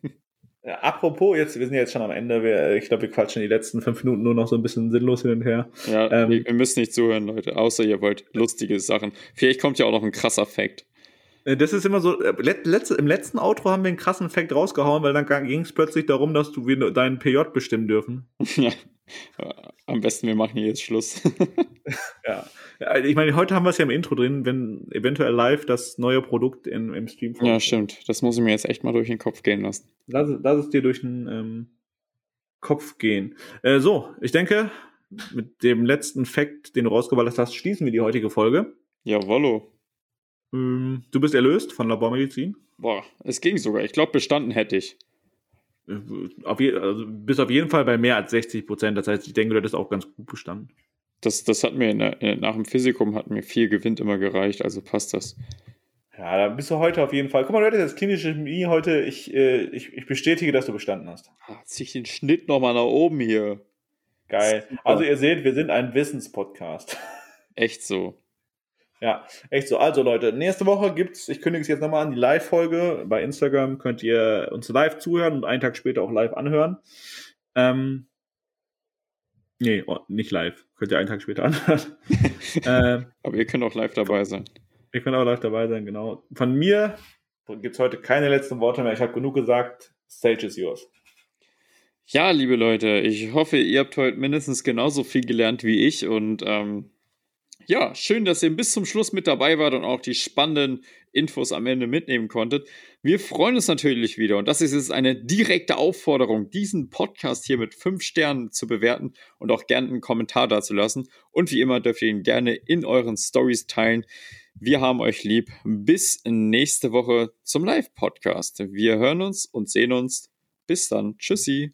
Ja, apropos, jetzt, wir sind jetzt schon am Ende. Wir, ich glaube, wir quatschen die letzten fünf Minuten nur noch so ein bisschen sinnlos hin und her. Ja, ähm, ihr müsst nicht zuhören, Leute, außer ihr wollt lustige Sachen. Vielleicht kommt ja auch noch ein krasser Fact. Äh, das ist immer so, äh, letzte, im letzten Outro haben wir einen krassen Fact rausgehauen, weil dann ging es plötzlich darum, dass du deinen PJ bestimmen dürfen. Ja, am besten wir machen hier jetzt Schluss. ja. Ich meine, heute haben wir es ja im Intro drin, wenn eventuell live das neue Produkt in, im Stream kommt. Ja, stimmt. Das muss ich mir jetzt echt mal durch den Kopf gehen lassen. Lass, lass es dir durch den ähm, Kopf gehen. Äh, so, ich denke, mit dem letzten Fact, den du rausgewählt hast, schließen wir die heutige Folge. Jawollo. Ähm, du bist erlöst von Labormedizin? Boah, es ging sogar. Ich glaube, bestanden hätte ich. Auf je, also bist auf jeden Fall bei mehr als 60 Prozent. Das heißt, ich denke, du hättest auch ganz gut bestanden. Das, das hat mir der, nach dem Physikum hat mir viel Gewinn immer gereicht, also passt das. Ja, da bist du heute auf jeden Fall. Guck mal, du hattest das klinische Chemie heute. Ich, äh, ich, ich bestätige, dass du bestanden hast. Ah, zieh ich den Schnitt nochmal nach oben hier. Geil. Also ihr seht, wir sind ein Wissenspodcast. Echt so. Ja, echt so. Also Leute, nächste Woche gibt's, ich kündige es jetzt nochmal an, die Live-Folge. Bei Instagram könnt ihr uns live zuhören und einen Tag später auch live anhören. Ähm, nee, oh, nicht live. Könnt ihr einen Tag später anhören. ähm, Aber ihr könnt auch live dabei sein. Ihr könnt auch live dabei sein, genau. Von mir gibt es heute keine letzten Worte mehr. Ich habe genug gesagt. Stage is yours. Ja, liebe Leute, ich hoffe, ihr habt heute mindestens genauso viel gelernt wie ich und ähm, ja, schön, dass ihr bis zum Schluss mit dabei wart und auch die spannenden Infos am Ende mitnehmen konntet. Wir freuen uns natürlich wieder und das ist jetzt eine direkte Aufforderung, diesen Podcast hier mit fünf Sternen zu bewerten und auch gerne einen Kommentar dazu lassen. Und wie immer dürft ihr ihn gerne in euren Stories teilen. Wir haben euch lieb. Bis nächste Woche zum Live-Podcast. Wir hören uns und sehen uns. Bis dann. Tschüssi.